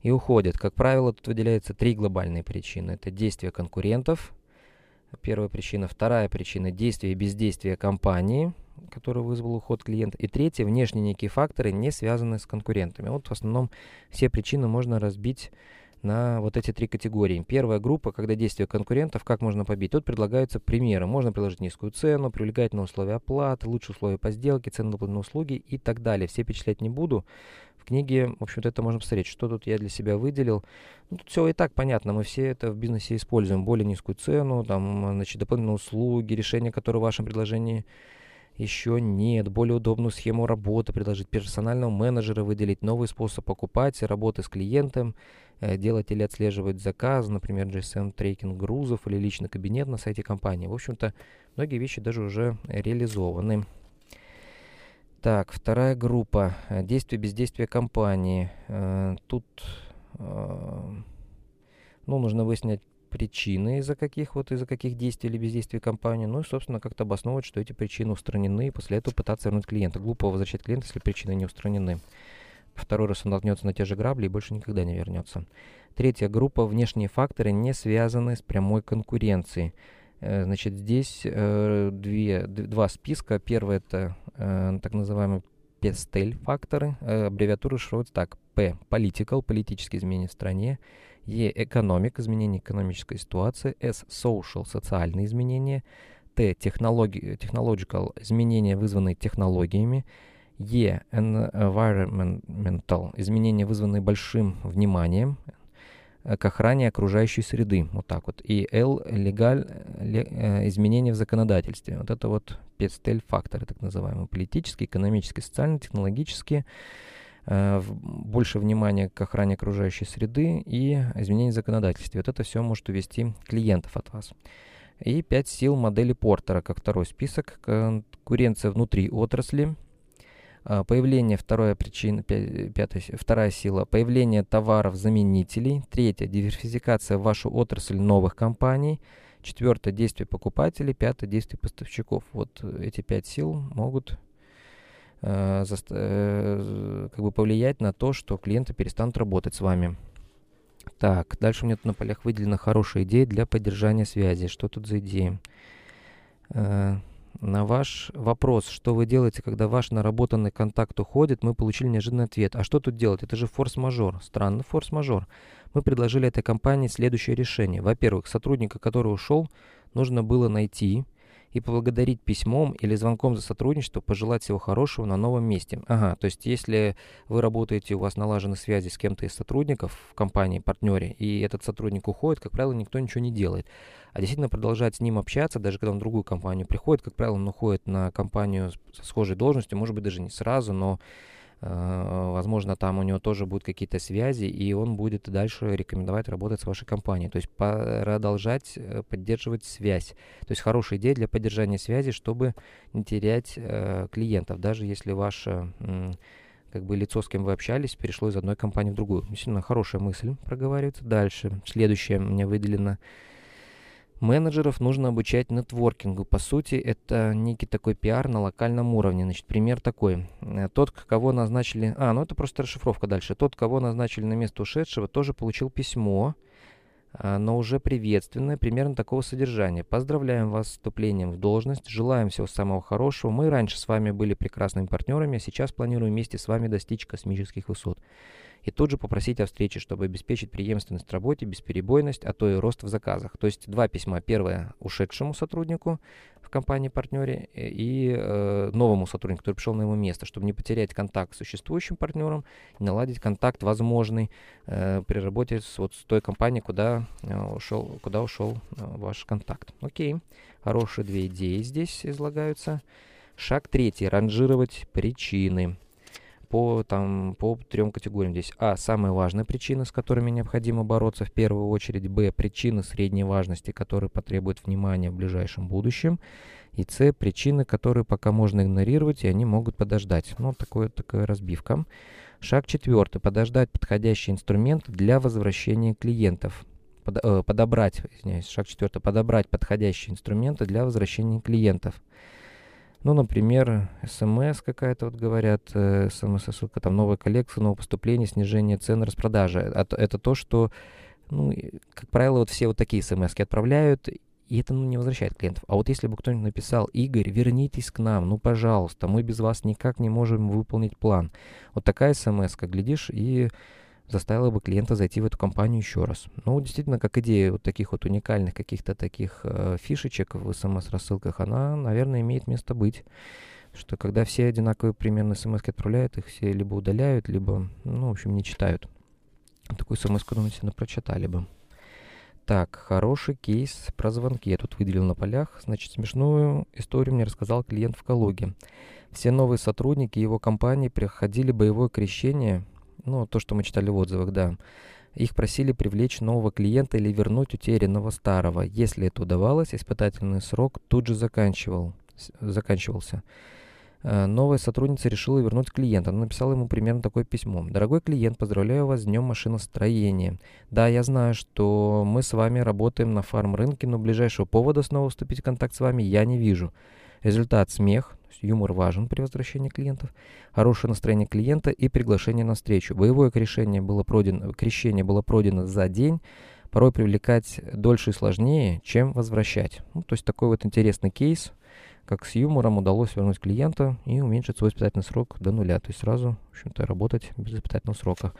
и уходят. Как правило, тут выделяются три глобальные причины. Это действия конкурентов. Первая причина. Вторая причина – действие и бездействие компании – который вызвал уход клиента. И третье, внешние некие факторы, не связанные с конкурентами. Вот в основном все причины можно разбить на вот эти три категории. Первая группа, когда действия конкурентов, как можно побить. Тут предлагаются примеры. Можно предложить низкую цену, привлекательные условия оплаты, лучшие условия по сделке, цены на услуги и так далее. Все перечислять не буду. В книге, в общем-то, это можно посмотреть, что тут я для себя выделил. Ну, тут все и так понятно, мы все это в бизнесе используем. Более низкую цену, там, значит, дополнительные услуги, решения, которые в вашем предложении еще нет. Более удобную схему работы предложить, персонального менеджера выделить, новый способ покупать, работы с клиентом, э, делать или отслеживать заказ, например, GSM-трекинг грузов или личный кабинет на сайте компании. В общем-то, многие вещи даже уже реализованы. Так, вторая группа. Э, действия бездействия компании. Э, тут ну, нужно выяснять причины, из-за каких вот из-за каких действий или бездействий компании, ну и, собственно, как-то обосновывать, что эти причины устранены, и после этого пытаться вернуть клиента. Глупо возвращать клиента, если причины не устранены. Второй раз он наткнется на те же грабли и больше никогда не вернется. Третья группа – внешние факторы, не связанные с прямой конкуренцией. Э, значит, здесь э, две, два списка. Первый – это э, так называемый PESTEL факторы. Э, аббревиатура шифруется так. P – political, политические изменения в стране. Е – экономик, изменение экономической ситуации, С – social, социальные изменения, Т – технологи, technological, изменения, вызванные технологиями, Е – environmental, изменения, вызванные большим вниманием к охране окружающей среды, вот так вот. И L – legal, э, изменения в законодательстве. Вот это вот пестель факторы, так называемые, политические, экономические, социальные, технологические, Э, больше внимания к охране окружающей среды и изменению законодательства. Вот это все может увести клиентов от вас. И пять сил модели Портера, как второй список. Конкуренция внутри отрасли. Э, появление, вторая причина, пятая, вторая сила, появление товаров-заменителей. Третья, диверсификация в вашу отрасль новых компаний. Четвертое, действие покупателей. Пятое, действие поставщиков. Вот эти пять сил могут э, э, как бы повлиять на то, что клиенты перестанут работать с вами. Так, дальше у меня тут на полях выделена хорошая идея для поддержания связи. Что тут за идея? Э, на ваш вопрос, что вы делаете, когда ваш наработанный контакт уходит, мы получили неожиданный ответ. А что тут делать? Это же форс-мажор. Странный форс-мажор. Мы предложили этой компании следующее решение. Во-первых, сотрудника, который ушел, нужно было найти и поблагодарить письмом или звонком за сотрудничество, пожелать всего хорошего на новом месте. Ага, то есть если вы работаете, у вас налажены связи с кем-то из сотрудников в компании, партнере, и этот сотрудник уходит, как правило, никто ничего не делает. А действительно продолжать с ним общаться, даже когда он в другую компанию приходит, как правило, он уходит на компанию с схожей должностью, может быть, даже не сразу, но возможно, там у него тоже будут какие-то связи, и он будет дальше рекомендовать работать с вашей компанией. То есть продолжать э, поддерживать связь. То есть хорошая идея для поддержания связи, чтобы не терять э, клиентов, даже если ваше э, как бы лицо, с кем вы общались, перешло из одной компании в другую. Действительно, хорошая мысль проговаривается. Дальше. Следующее мне выделено Менеджеров нужно обучать нетворкингу. По сути, это некий такой пиар на локальном уровне. Значит, пример такой. Э, тот, кого назначили... А, ну это просто расшифровка дальше. Тот, кого назначили на место ушедшего, тоже получил письмо, а, но уже приветственное, примерно такого содержания. Поздравляем вас с вступлением в должность, желаем всего самого хорошего. Мы раньше с вами были прекрасными партнерами, а сейчас планируем вместе с вами достичь космических высот и тут же попросить о встрече, чтобы обеспечить преемственность в работе, бесперебойность, а то и рост в заказах. То есть два письма. Первое ушедшему сотруднику в компании-партнере э, и э, новому сотруднику, который пришел на его место, чтобы не потерять контакт с существующим партнером, наладить контакт возможный э, при работе с, вот, с той компанией, куда, э, ушел, куда ушел э, ваш контакт. Окей, хорошие две идеи здесь излагаются. Шаг третий. Ранжировать причины по, там, по трем категориям здесь. А. Самые важные причины, с которыми необходимо бороться в первую очередь. Б. Причины средней важности, которые потребуют внимания в ближайшем будущем. И С. Причины, которые пока можно игнорировать, и они могут подождать. Ну, такое, такая разбивка. Шаг четвертый. Подождать подходящий инструмент для возвращения клиентов. Под, э, подобрать, извиняюсь, шаг четвертый. Подобрать подходящие инструменты для возвращения клиентов. Ну, например, смс какая-то, вот говорят, смс-ссылка, там новая коллекция, новое поступление, снижение цен, распродажа. Это, это то, что, ну, как правило, вот все вот такие смс отправляют, и это ну, не возвращает клиентов. А вот если бы кто-нибудь написал, Игорь, вернитесь к нам, ну, пожалуйста, мы без вас никак не можем выполнить план. Вот такая смс, как глядишь, и заставила бы клиента зайти в эту компанию еще раз. Ну, действительно, как идея вот таких вот уникальных каких-то таких э, фишечек в смс-рассылках, она, наверное, имеет место быть. Что когда все одинаковые примерно смс отправляют, их все либо удаляют, либо, ну, в общем, не читают. Такую смс думаете, прочитали бы. Так, хороший кейс про звонки. Я тут выделил на полях. Значит, смешную историю мне рассказал клиент в Калуге. Все новые сотрудники его компании проходили боевое крещение ну, то, что мы читали в отзывах, да. Их просили привлечь нового клиента или вернуть утерянного старого. Если это удавалось, испытательный срок тут же заканчивал, заканчивался. Э, новая сотрудница решила вернуть клиента. Она написала ему примерно такое письмо. «Дорогой клиент, поздравляю вас с днем машиностроения. Да, я знаю, что мы с вами работаем на фарм-рынке, но ближайшего повода снова вступить в контакт с вами я не вижу. Результат – смех, юмор важен при возвращении клиентов, хорошее настроение клиента и приглашение на встречу. Боевое крещение было пройдено, крещение было пройдено за день, порой привлекать дольше и сложнее, чем возвращать. Ну, то есть такой вот интересный кейс, как с юмором удалось вернуть клиента и уменьшить свой испытательный срок до нуля. То есть сразу, в общем-то, работать без испытательного срока.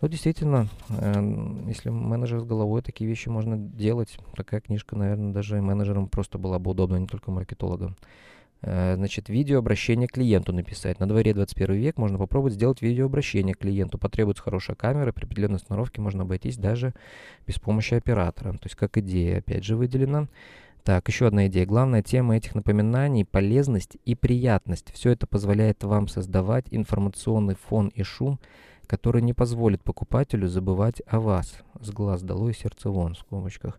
Ну, действительно, э, если менеджер с головой, такие вещи можно делать. Такая книжка, наверное, даже менеджерам просто была бы удобна, не только маркетологам. Э, значит, видеообращение к клиенту написать. На дворе 21 век можно попробовать сделать видеообращение к клиенту. Потребуется хорошая камера, при определенной установке можно обойтись даже без помощи оператора. То есть как идея, опять же, выделена. Так, еще одна идея. Главная тема этих напоминаний – полезность и приятность. Все это позволяет вам создавать информационный фон и шум, который не позволит покупателю забывать о вас. С глаз долой, сердце вон, в скобочках.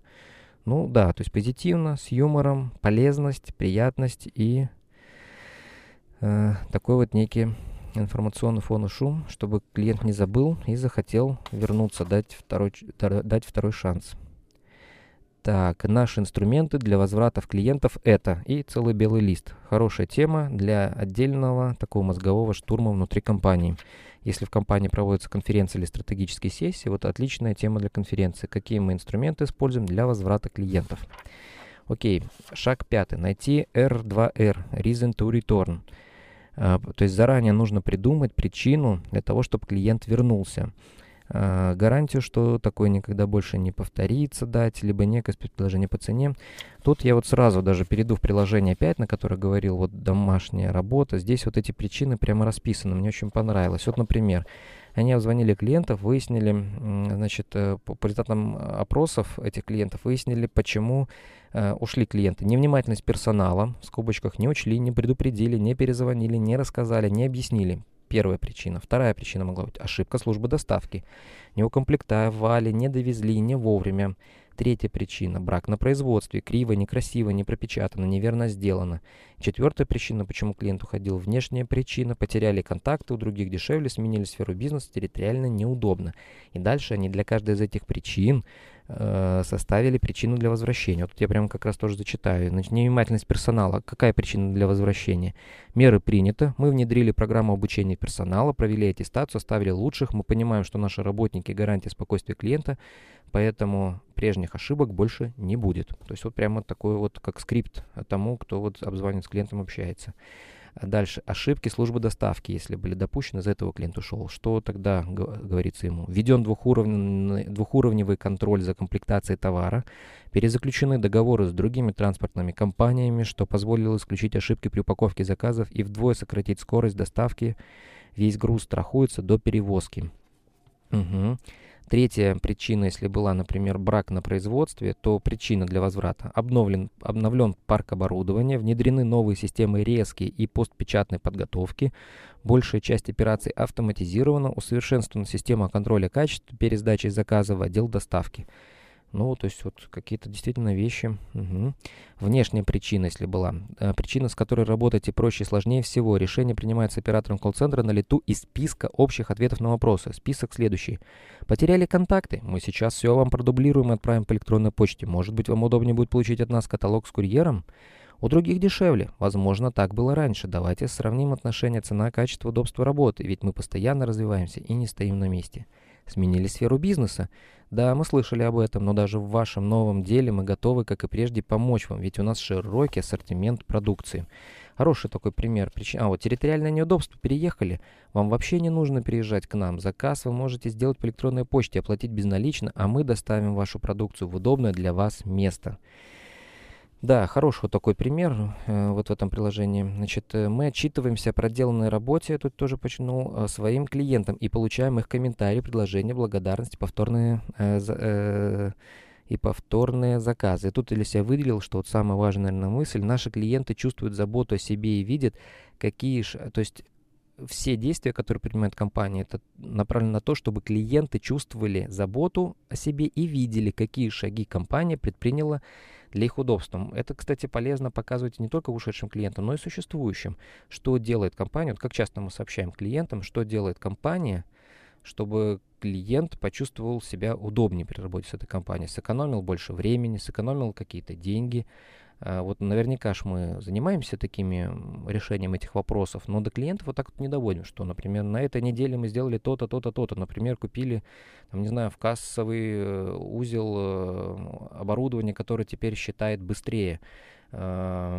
Ну да, то есть позитивно, с юмором, полезность, приятность и э, такой вот некий информационный фон и шум, чтобы клиент не забыл и захотел вернуться, дать второй, дать второй шанс. Так, наши инструменты для возвратов клиентов это и целый белый лист. Хорошая тема для отдельного такого мозгового штурма внутри компании. Если в компании проводятся конференции или стратегические сессии, вот отличная тема для конференции. Какие мы инструменты используем для возврата клиентов. Окей, шаг пятый. Найти R2R, Reason to Return. А, то есть заранее нужно придумать причину для того, чтобы клиент вернулся. А, гарантию, что такое никогда больше не повторится дать, либо некое спецпредложение по цене. Тут я вот сразу даже перейду в приложение 5, на которое говорил, вот домашняя работа. Здесь вот эти причины прямо расписаны, мне очень понравилось. Вот, например, они обзвонили клиентов, выяснили, значит, э, по результатам опросов этих клиентов, выяснили, почему э, ушли клиенты. Невнимательность персонала, в скобочках, не учли, не предупредили, не перезвонили, не рассказали, не объяснили первая причина. Вторая причина могла быть ошибка службы доставки. Не укомплектовали, не довезли, не вовремя. Третья причина – брак на производстве, криво, некрасиво, не пропечатано, неверно сделано. Четвертая причина, почему клиент уходил – внешняя причина, потеряли контакты у других дешевле, сменили сферу бизнеса, территориально неудобно. И дальше они для каждой из этих причин Э, составили причину для возвращения. Вот я прямо как раз тоже зачитаю. Значит, невнимательность персонала. Какая причина для возвращения? Меры приняты. Мы внедрили программу обучения персонала, провели аттестацию, оставили лучших. Мы понимаем, что наши работники гарантия спокойствия клиента, поэтому прежних ошибок больше не будет. То есть вот прямо такой вот как скрипт тому, кто вот обзванивает с клиентом, общается. А дальше. Ошибки службы доставки, если были допущены, за этого клиент ушел. Что тогда говорится ему? Введен двухуровневый, двухуровневый контроль за комплектацией товара. Перезаключены договоры с другими транспортными компаниями, что позволило исключить ошибки при упаковке заказов и вдвое сократить скорость доставки. Весь груз страхуется до перевозки. Угу. Третья причина, если была, например, брак на производстве, то причина для возврата. Обновлен, обновлен парк оборудования, внедрены новые системы резки и постпечатной подготовки, большая часть операций автоматизирована, усовершенствована система контроля качества перед сдачей заказа в отдел доставки. Ну, то есть вот какие-то действительно вещи. Угу. Внешняя причина, если была. Э, причина, с которой работать и проще и сложнее всего. Решение принимается оператором колл-центра на лету из списка общих ответов на вопросы. Список следующий. Потеряли контакты? Мы сейчас все вам продублируем и отправим по электронной почте. Может быть, вам удобнее будет получить от нас каталог с курьером? У других дешевле. Возможно, так было раньше. Давайте сравним отношения цена-качество, удобство работы. Ведь мы постоянно развиваемся и не стоим на месте. Сменили сферу бизнеса. Да, мы слышали об этом, но даже в вашем новом деле мы готовы, как и прежде, помочь вам, ведь у нас широкий ассортимент продукции. Хороший такой пример. А вот территориальное неудобство. Переехали. Вам вообще не нужно переезжать к нам. Заказ вы можете сделать по электронной почте, оплатить безналично, а мы доставим вашу продукцию в удобное для вас место. Да, хороший вот такой пример э, вот в этом приложении. Значит, э, мы отчитываемся о проделанной работе, тут тоже почну, э, своим клиентам и получаем их комментарии, предложения, благодарности, повторные э, э, и повторные заказы. И тут для себя выделил, что вот самая важная, наверное, мысль, наши клиенты чувствуют заботу о себе и видят, какие то есть все действия, которые принимает компания, это направлено на то, чтобы клиенты чувствовали заботу о себе и видели, какие шаги компания предприняла для их удобства. Это, кстати, полезно показывать не только ушедшим клиентам, но и существующим. Что делает компания, вот как часто мы сообщаем клиентам, что делает компания, чтобы клиент почувствовал себя удобнее при работе с этой компанией, сэкономил больше времени, сэкономил какие-то деньги, вот наверняка ж мы занимаемся такими решением этих вопросов, но до клиентов вот так вот не доводим, что, например, на этой неделе мы сделали то-то, то-то, то-то. Например, купили, там, не знаю, в кассовый э, узел э, оборудование, которое теперь считает быстрее. Э,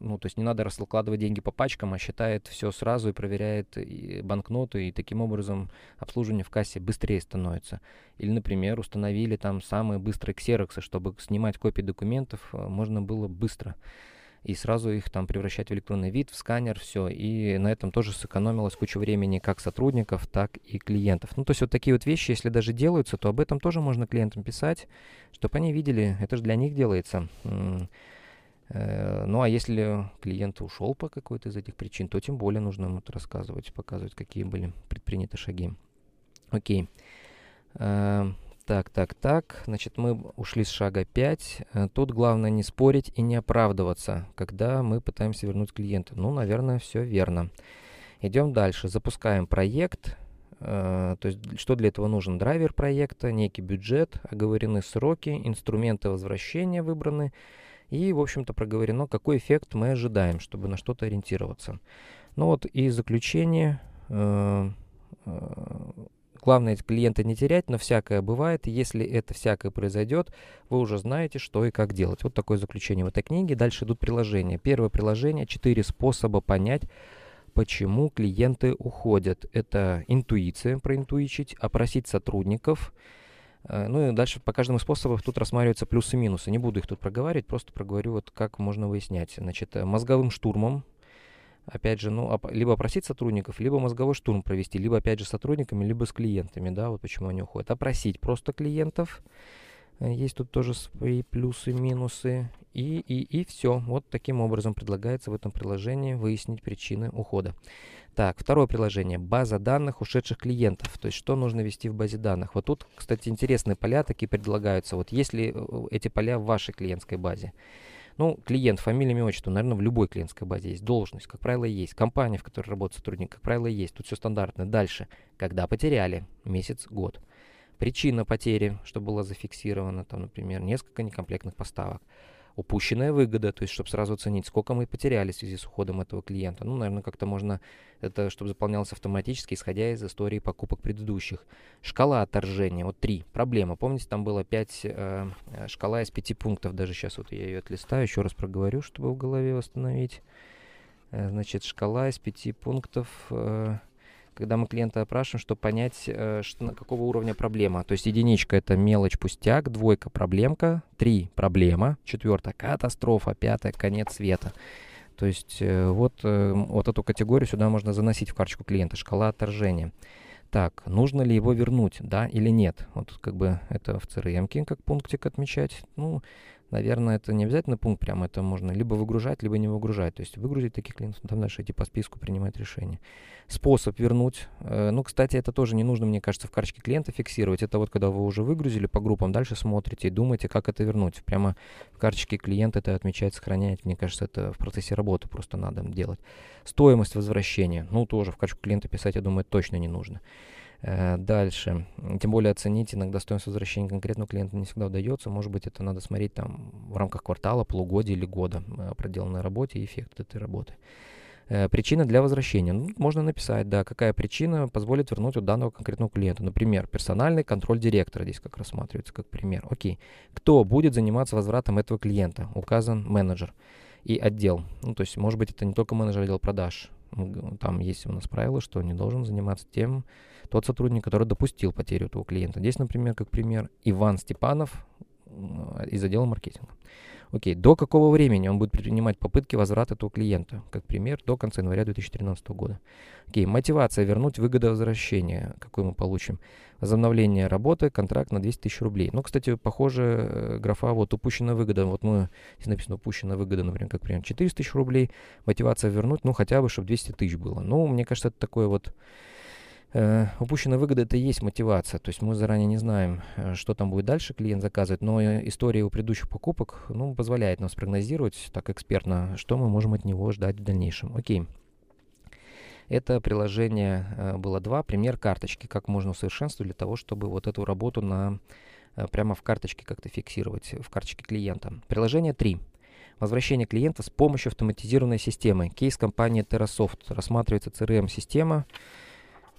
ну, то есть не надо раскладывать деньги по пачкам, а считает все сразу и проверяет и банкноты, и таким образом обслуживание в кассе быстрее становится. Или, например, установили там самые быстрые ксероксы, чтобы снимать копии документов э, можно было быстро и сразу их там превращать в электронный вид, в сканер, все. И на этом тоже сэкономилось кучу времени как сотрудников, так и клиентов. Ну, то есть вот такие вот вещи, если даже делаются, то об этом тоже можно клиентам писать, чтобы они видели, это же для них делается. Э, ну, а если клиент ушел по какой-то из этих причин, то тем более нужно ему рассказывать, показывать, какие были предприняты шаги. Окей. Э, так, так, так. Значит, мы ушли с шага 5. Э, тут главное не спорить и не оправдываться, когда мы пытаемся вернуть клиента. Ну, наверное, все верно. Идем дальше. Запускаем проект. Э, то есть, что для этого нужен? Драйвер проекта, некий бюджет, оговорены сроки, инструменты возвращения выбраны. И, в общем-то, проговорено, какой эффект мы ожидаем, чтобы на что-то ориентироваться. Ну вот и заключение. Главное клиента не терять, но всякое бывает. Если это всякое произойдет, вы уже знаете, что и как делать. Вот такое заключение в этой книге. Дальше идут приложения. Первое приложение, четыре способа понять, почему клиенты уходят. Это интуиция, проинтуичить, опросить сотрудников. Э, ну и дальше по каждому способу тут рассматриваются плюсы и минусы. Не буду их тут проговаривать, просто проговорю, вот как можно выяснять. Значит, э, мозговым штурмом опять же, ну, либо опросить сотрудников, либо мозговой штурм провести, либо, опять же, с сотрудниками, либо с клиентами, да, вот почему они уходят. Опросить просто клиентов, Э, есть тут тоже свои плюсы, минусы. И, и, и все. Вот таким образом предлагается в этом приложении выяснить причины ухода. Так, второе приложение. База данных ушедших клиентов. То есть, что нужно ввести в базе данных. Вот тут, кстати, интересные поля такие предлагаются. Вот если э, эти поля в вашей клиентской базе. Ну, клиент, фамилия, имя, отчество, наверное, в любой клиентской базе есть. Должность, как правило, есть. Компания, в которой работает сотрудник, как правило, есть. Тут все стандартно. Дальше. Когда потеряли? Месяц, год. Причина потери, что было зафиксировано, там, например, несколько некомплектных поставок упущенная выгода, то есть чтобы сразу оценить, сколько мы потеряли в связи с уходом этого клиента. Ну, наверное, как-то можно это, чтобы заполнялось автоматически, исходя из истории покупок предыдущих. Шкала отторжения, вот три. Проблема. Помните, там было пять, э, э, шкала из пяти пунктов, даже сейчас вот я ее отлистаю, еще раз проговорю, чтобы в голове восстановить. Э, значит, шкала из пяти пунктов... Э, когда мы клиента опрашиваем, чтобы понять, э, что, какого уровня проблема. То есть единичка это мелочь, пустяк, двойка проблемка, три проблема, четвертая катастрофа, пятая конец света. То есть э, вот, э, вот эту категорию сюда можно заносить в карточку клиента, шкала отторжения. Так, нужно ли его вернуть, да или нет? Вот как бы это в CRM как пунктик отмечать. Ну, наверное, это не обязательно пункт прямо, это можно либо выгружать, либо не выгружать. То есть выгрузить таких клиентов, там дальше идти по списку, принимать решение. Способ вернуть. Э, ну, кстати, это тоже не нужно, мне кажется, в карточке клиента фиксировать. Это вот когда вы уже выгрузили по группам, дальше смотрите и думаете, как это вернуть. Прямо в карточке клиента это отмечать, сохранять. Мне кажется, это в процессе работы просто надо делать. Стоимость возвращения. Ну, тоже в карточку клиента писать, я думаю, точно не нужно. Э, дальше. Тем более оценить иногда стоимость возвращения конкретного клиента не всегда удается. Может быть, это надо смотреть там в рамках квартала, полугодия или года э, проделанной работе и эффект этой работы. Э, причина для возвращения. Ну, можно написать, да, какая причина позволит вернуть у данного конкретного клиента. Например, персональный контроль директора здесь как рассматривается как пример. Окей. Кто будет заниматься возвратом этого клиента? Указан менеджер и отдел. Ну, то есть, может быть, это не только менеджер отдел продаж. Там есть у нас правило, что не должен заниматься тем, тот сотрудник, который допустил потерю этого клиента. Здесь, например, как пример, Иван Степанов из отдела маркетинга. Окей, до какого времени он будет предпринимать попытки возврата этого клиента? Как пример, до конца января 2013 года. Окей, мотивация вернуть выгода возвращения, какой мы получим. Возобновление работы, контракт на 200 тысяч рублей. Ну, кстати, похоже, э, графа вот упущенная выгода. Вот мы, здесь написано упущенная выгода, например, как пример, 400 тысяч рублей. Мотивация вернуть, ну, хотя бы, чтобы 200 тысяч было. Ну, мне кажется, это такое вот Э, упущенная выгода это и есть мотивация. То есть мы заранее не знаем, э, что там будет дальше клиент заказывать, но история его предыдущих покупок ну, позволяет нам спрогнозировать так экспертно, что мы можем от него ждать в дальнейшем. Окей. Это приложение э, было два. Пример карточки, как можно усовершенствовать для того, чтобы вот эту работу на, прямо в карточке как-то фиксировать, в карточке клиента. Приложение 3. Возвращение клиента с помощью автоматизированной системы. Кейс компании TerraSoft. Рассматривается CRM-система.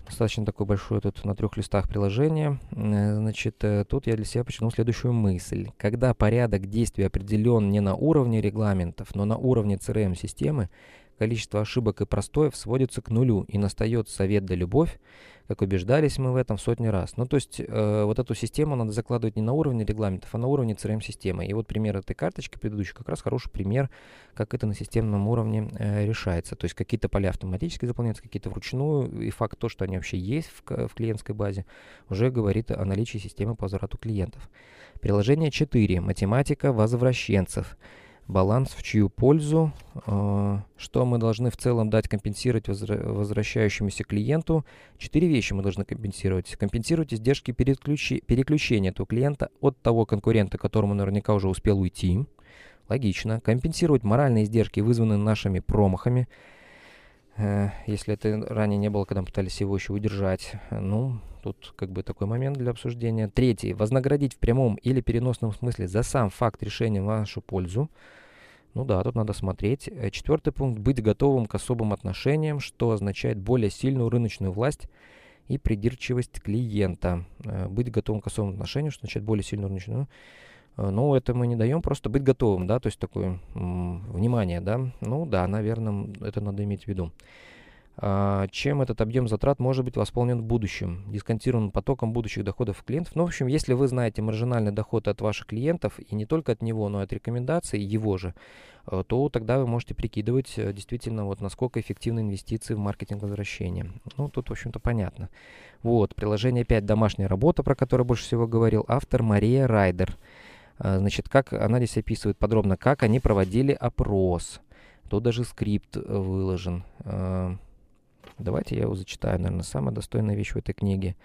Достаточно такое большое тут на трех листах приложение. Э, значит, э, тут я для себя почерпнул следующую мысль. Когда порядок действий определен не на уровне регламентов, но на уровне CRM-системы, количество ошибок и простоев сводится к нулю, и настает совет да любовь, как убеждались мы в этом сотни раз. Ну, то есть э, вот эту систему надо закладывать не на уровне регламентов, а на уровне CRM-системы. И вот пример этой карточки предыдущей как раз хороший пример, как это на системном уровне э, решается. То есть какие-то поля автоматически заполняются, какие-то вручную, и факт то, что они вообще есть в, в клиентской базе, уже говорит о наличии системы по возврату клиентов. Приложение 4. Математика возвращенцев баланс в чью пользу, э, что мы должны в целом дать компенсировать возвращающемуся клиенту. Четыре вещи мы должны компенсировать. Компенсировать издержки переключи, переключения этого клиента от того конкурента, которому наверняка уже успел уйти. Логично. Компенсировать моральные издержки, вызванные нашими промахами. Э, если это ранее не было, когда пытались его еще удержать. Ну, тут как бы такой момент для обсуждения. Третий. Вознаградить в прямом или переносном смысле за сам факт решения в вашу пользу. Ну да, тут надо смотреть. Э, четвертый пункт. Быть готовым к особым отношениям, что означает более сильную рыночную власть и придирчивость клиента. Э, быть готовым к особым отношениям, что означает более сильную рыночную э, ну, это мы не даем, просто быть готовым, да, то есть такое внимание, да. Ну, да, наверное, это надо иметь в виду. а, чем этот объем затрат может быть восполнен в будущем, дисконтирован потоком будущих доходов клиентов. Ну, в общем, если вы знаете маржинальный доход от ваших клиентов, и не только от него, но и от рекомендаций его же, э, то тогда вы можете прикидывать э, действительно, вот насколько эффективны инвестиции в маркетинг возвращения. Ну, тут, в общем-то, понятно. Вот, приложение 5 «Домашняя работа», про которое больше всего говорил автор Мария Райдер. А, значит, как она здесь описывает подробно, как они проводили опрос. Тут даже скрипт э, выложен. А, Давайте я его зачитаю, наверное, самая достойная вещь в этой книге.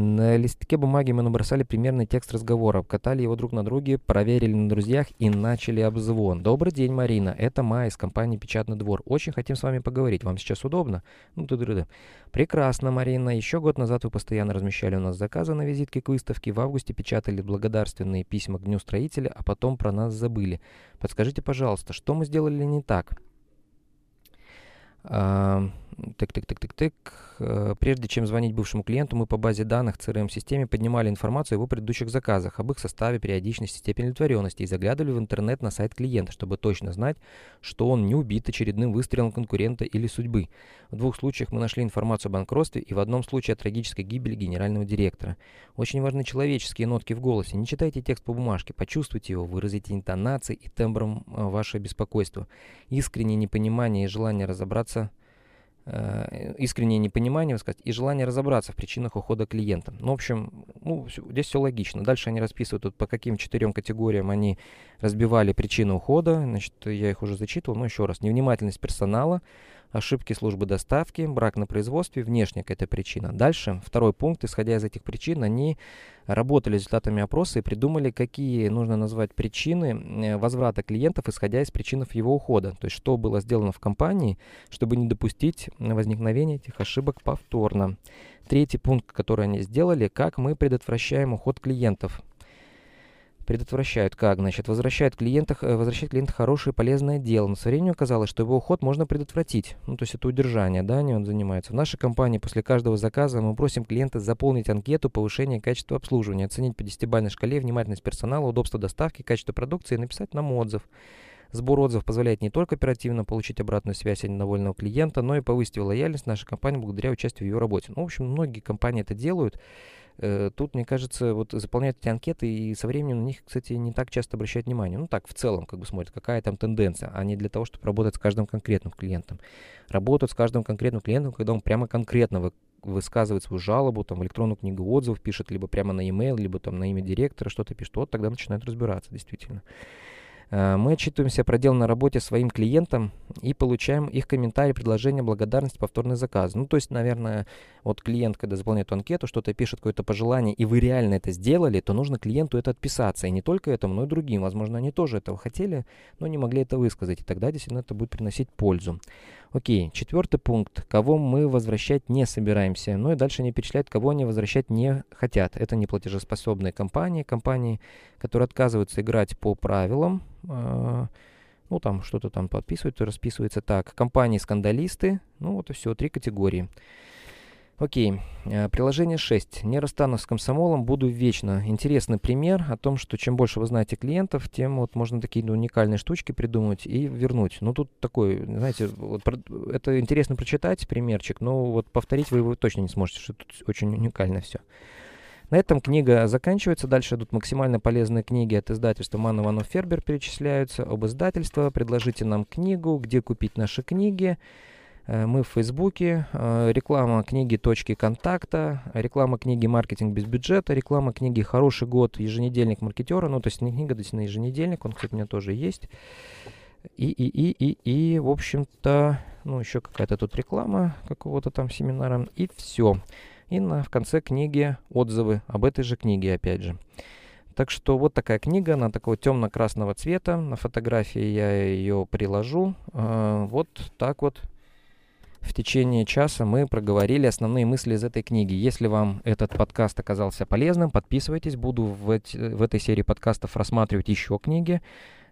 На листке бумаги мы набросали примерный текст разговора, катали его друг на друге, проверили на друзьях и начали обзвон. «Добрый день, Марина. Это Майя из компании «Печатный двор». Очень хотим с вами поговорить. Вам сейчас удобно?» Ну, ты ды «Прекрасно, Марина. Еще год назад вы постоянно размещали у нас заказы на визитки к выставке. В августе печатали благодарственные письма к Дню строителя, а потом про нас забыли. Подскажите, пожалуйста, что мы сделали не так?» Тык-тык-тык-тык-тык. Э, прежде чем звонить бывшему клиенту, мы по базе данных CRM-системе поднимали информацию о его предыдущих заказах, об их составе, периодичности, степени удовлетворенности и заглядывали в интернет на сайт клиента, чтобы точно знать, что он не убит очередным выстрелом конкурента или судьбы. В двух случаях мы нашли информацию о банкротстве и в одном случае о трагической гибели генерального директора. Очень важны человеческие нотки в голосе. Не читайте текст по бумажке, почувствуйте его, выразите интонацией и тембром э, ваше беспокойство. Искреннее непонимание и желание разобраться – искреннее непонимание, сказать, и желание разобраться в причинах ухода клиента. Ну, в общем, ну, здесь все логично. Дальше они расписывают, тут, по каким четырем категориям они разбивали причины ухода. Значит, я их уже зачитывал, но еще раз. Невнимательность персонала, ошибки службы доставки, брак на производстве, внешняя какая-то причина. Дальше, второй пункт, исходя из этих причин, они работали результатами опроса и придумали, какие нужно назвать причины э, возврата клиентов, исходя из причин его ухода. То есть, что было сделано в компании, чтобы не допустить возникновения этих ошибок повторно. Третий пункт, который они сделали, как мы предотвращаем уход клиентов предотвращают как? Значит, возвращают клиентах, э, возвращать клиента хорошее полезное дело. Но со временем оказалось, что его уход можно предотвратить. Ну, то есть это удержание, да, не он занимается. В нашей компании после каждого заказа мы просим клиента заполнить анкету повышения качества обслуживания, оценить по десятибалльной шкале внимательность персонала, удобство доставки, качество продукции и написать нам отзыв. Сбор отзывов позволяет не только оперативно получить обратную связь от недовольного клиента, но и повысить лояльность нашей компании благодаря участию в ее работе. Ну, в общем, многие компании это делают. Э, тут, мне кажется, вот заполняют эти анкеты, и со временем на них, кстати, не так часто обращают внимание. Ну, так, в целом, как бы смотрят, какая там тенденция, а не для того, чтобы работать с каждым конкретным клиентом. Работают с каждым конкретным клиентом, когда он прямо конкретно вы, высказывает свою жалобу, там, в электронную книгу отзывов пишет, либо прямо на e-mail, либо там на имя директора что-то пишет. Вот тогда начинают разбираться, действительно. Э, мы отчитываемся о проделанной работе своим клиентам и получаем их комментарии, предложения, благодарность, повторный заказ. Ну, то есть, наверное, вот клиент, когда заполняет анкету, что-то пишет, какое-то пожелание, и вы реально это сделали, то нужно клиенту это отписаться. И не только этому, но и другим. Возможно, они тоже этого хотели, но не могли это высказать. И тогда действительно это будет приносить пользу. Окей, четвертый пункт. Кого мы возвращать не собираемся. Ну и дальше они перечисляют, кого они возвращать не хотят. Это неплатежеспособные компании, компании, которые отказываются играть по правилам. Э, ну, там что-то там подписывают, расписывается так. Компании-скандалисты. Ну, вот и все, три категории. Окей, э, приложение 6. Не расстанусь с комсомолом, буду вечно. Интересный пример о том, что чем больше вы знаете клиентов, тем вот можно такие ну, уникальные штучки придумать и вернуть. Ну тут такой, знаете, вот, это интересно прочитать, примерчик, но вот повторить вы его точно не сможете, что тут очень уникально все. На этом книга заканчивается. Дальше идут максимально полезные книги от издательства Ман Иванов Фербер перечисляются. Об издательстве. Предложите нам книгу, где купить наши книги. Э, мы в Фейсбуке, э, реклама книги «Точки контакта», реклама книги «Маркетинг без бюджета», реклама книги «Хороший год», еженедельник маркетера, ну, то есть не книга, действительно еженедельник, он, кстати, у меня тоже есть. И, и, и, и, и, в общем-то, ну, еще какая-то тут реклама какого-то там семинара, и все. И на, в конце книги отзывы об этой же книге, опять же. Так что вот такая книга, она такого темно-красного цвета. На фотографии я ее приложу. Э, вот так вот в течение часа мы проговорили основные мысли из этой книги. Если вам этот подкаст оказался полезным, подписывайтесь. Буду в, эти, в этой серии подкастов рассматривать еще книги.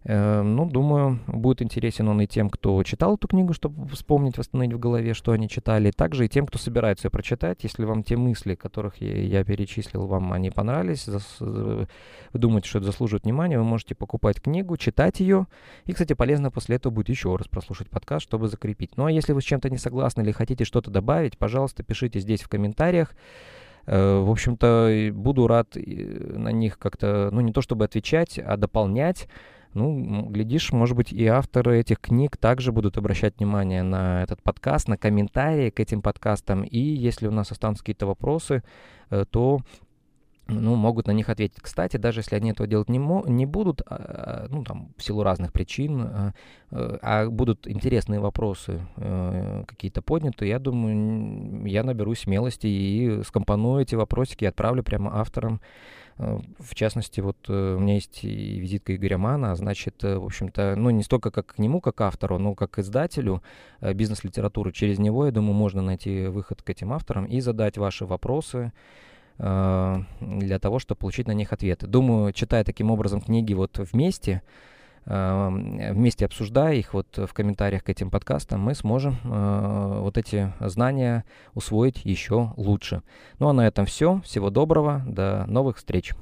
Э, ну, думаю, будет интересен он и тем, кто читал эту книгу, чтобы вспомнить, восстановить в голове, что они читали, также и тем, кто собирается ее прочитать. Если вам те мысли, которых я, я перечислил, вам они понравились, зас... вы думаете, что это заслуживает внимания, вы можете покупать книгу, читать ее. И, кстати, полезно после этого будет еще раз прослушать подкаст, чтобы закрепить. Ну, а если вы с чем-то не согласны или хотите что-то добавить, пожалуйста, пишите здесь в комментариях. Э, в общем-то, буду рад на них как-то, ну, не то чтобы отвечать, а дополнять. Ну, глядишь, может быть, и авторы этих книг также будут обращать внимание на этот подкаст, на комментарии к этим подкастам. И если у нас останутся какие-то вопросы, э, то ну, могут на них ответить. Кстати, даже если они этого делать не, мо- не будут, а, ну, там, в силу разных причин, а, а будут интересные вопросы а, какие-то подняты, я думаю, я наберу смелости и скомпоную эти вопросики и отправлю прямо авторам в частности, вот э, у меня есть и визитка Игоря Мана, а значит, э, в общем-то, ну, не столько как к нему, как автору, но как издателю бизнес-литературы. Через него, я думаю, можно найти выход к этим авторам и задать ваши вопросы для того, чтобы получить на них ответы. Думаю, читая таким образом книги вот вместе, вместе обсуждая их вот в комментариях к этим подкастам, мы сможем вот эти знания усвоить еще лучше. Ну а на этом все. Всего доброго. До новых встреч.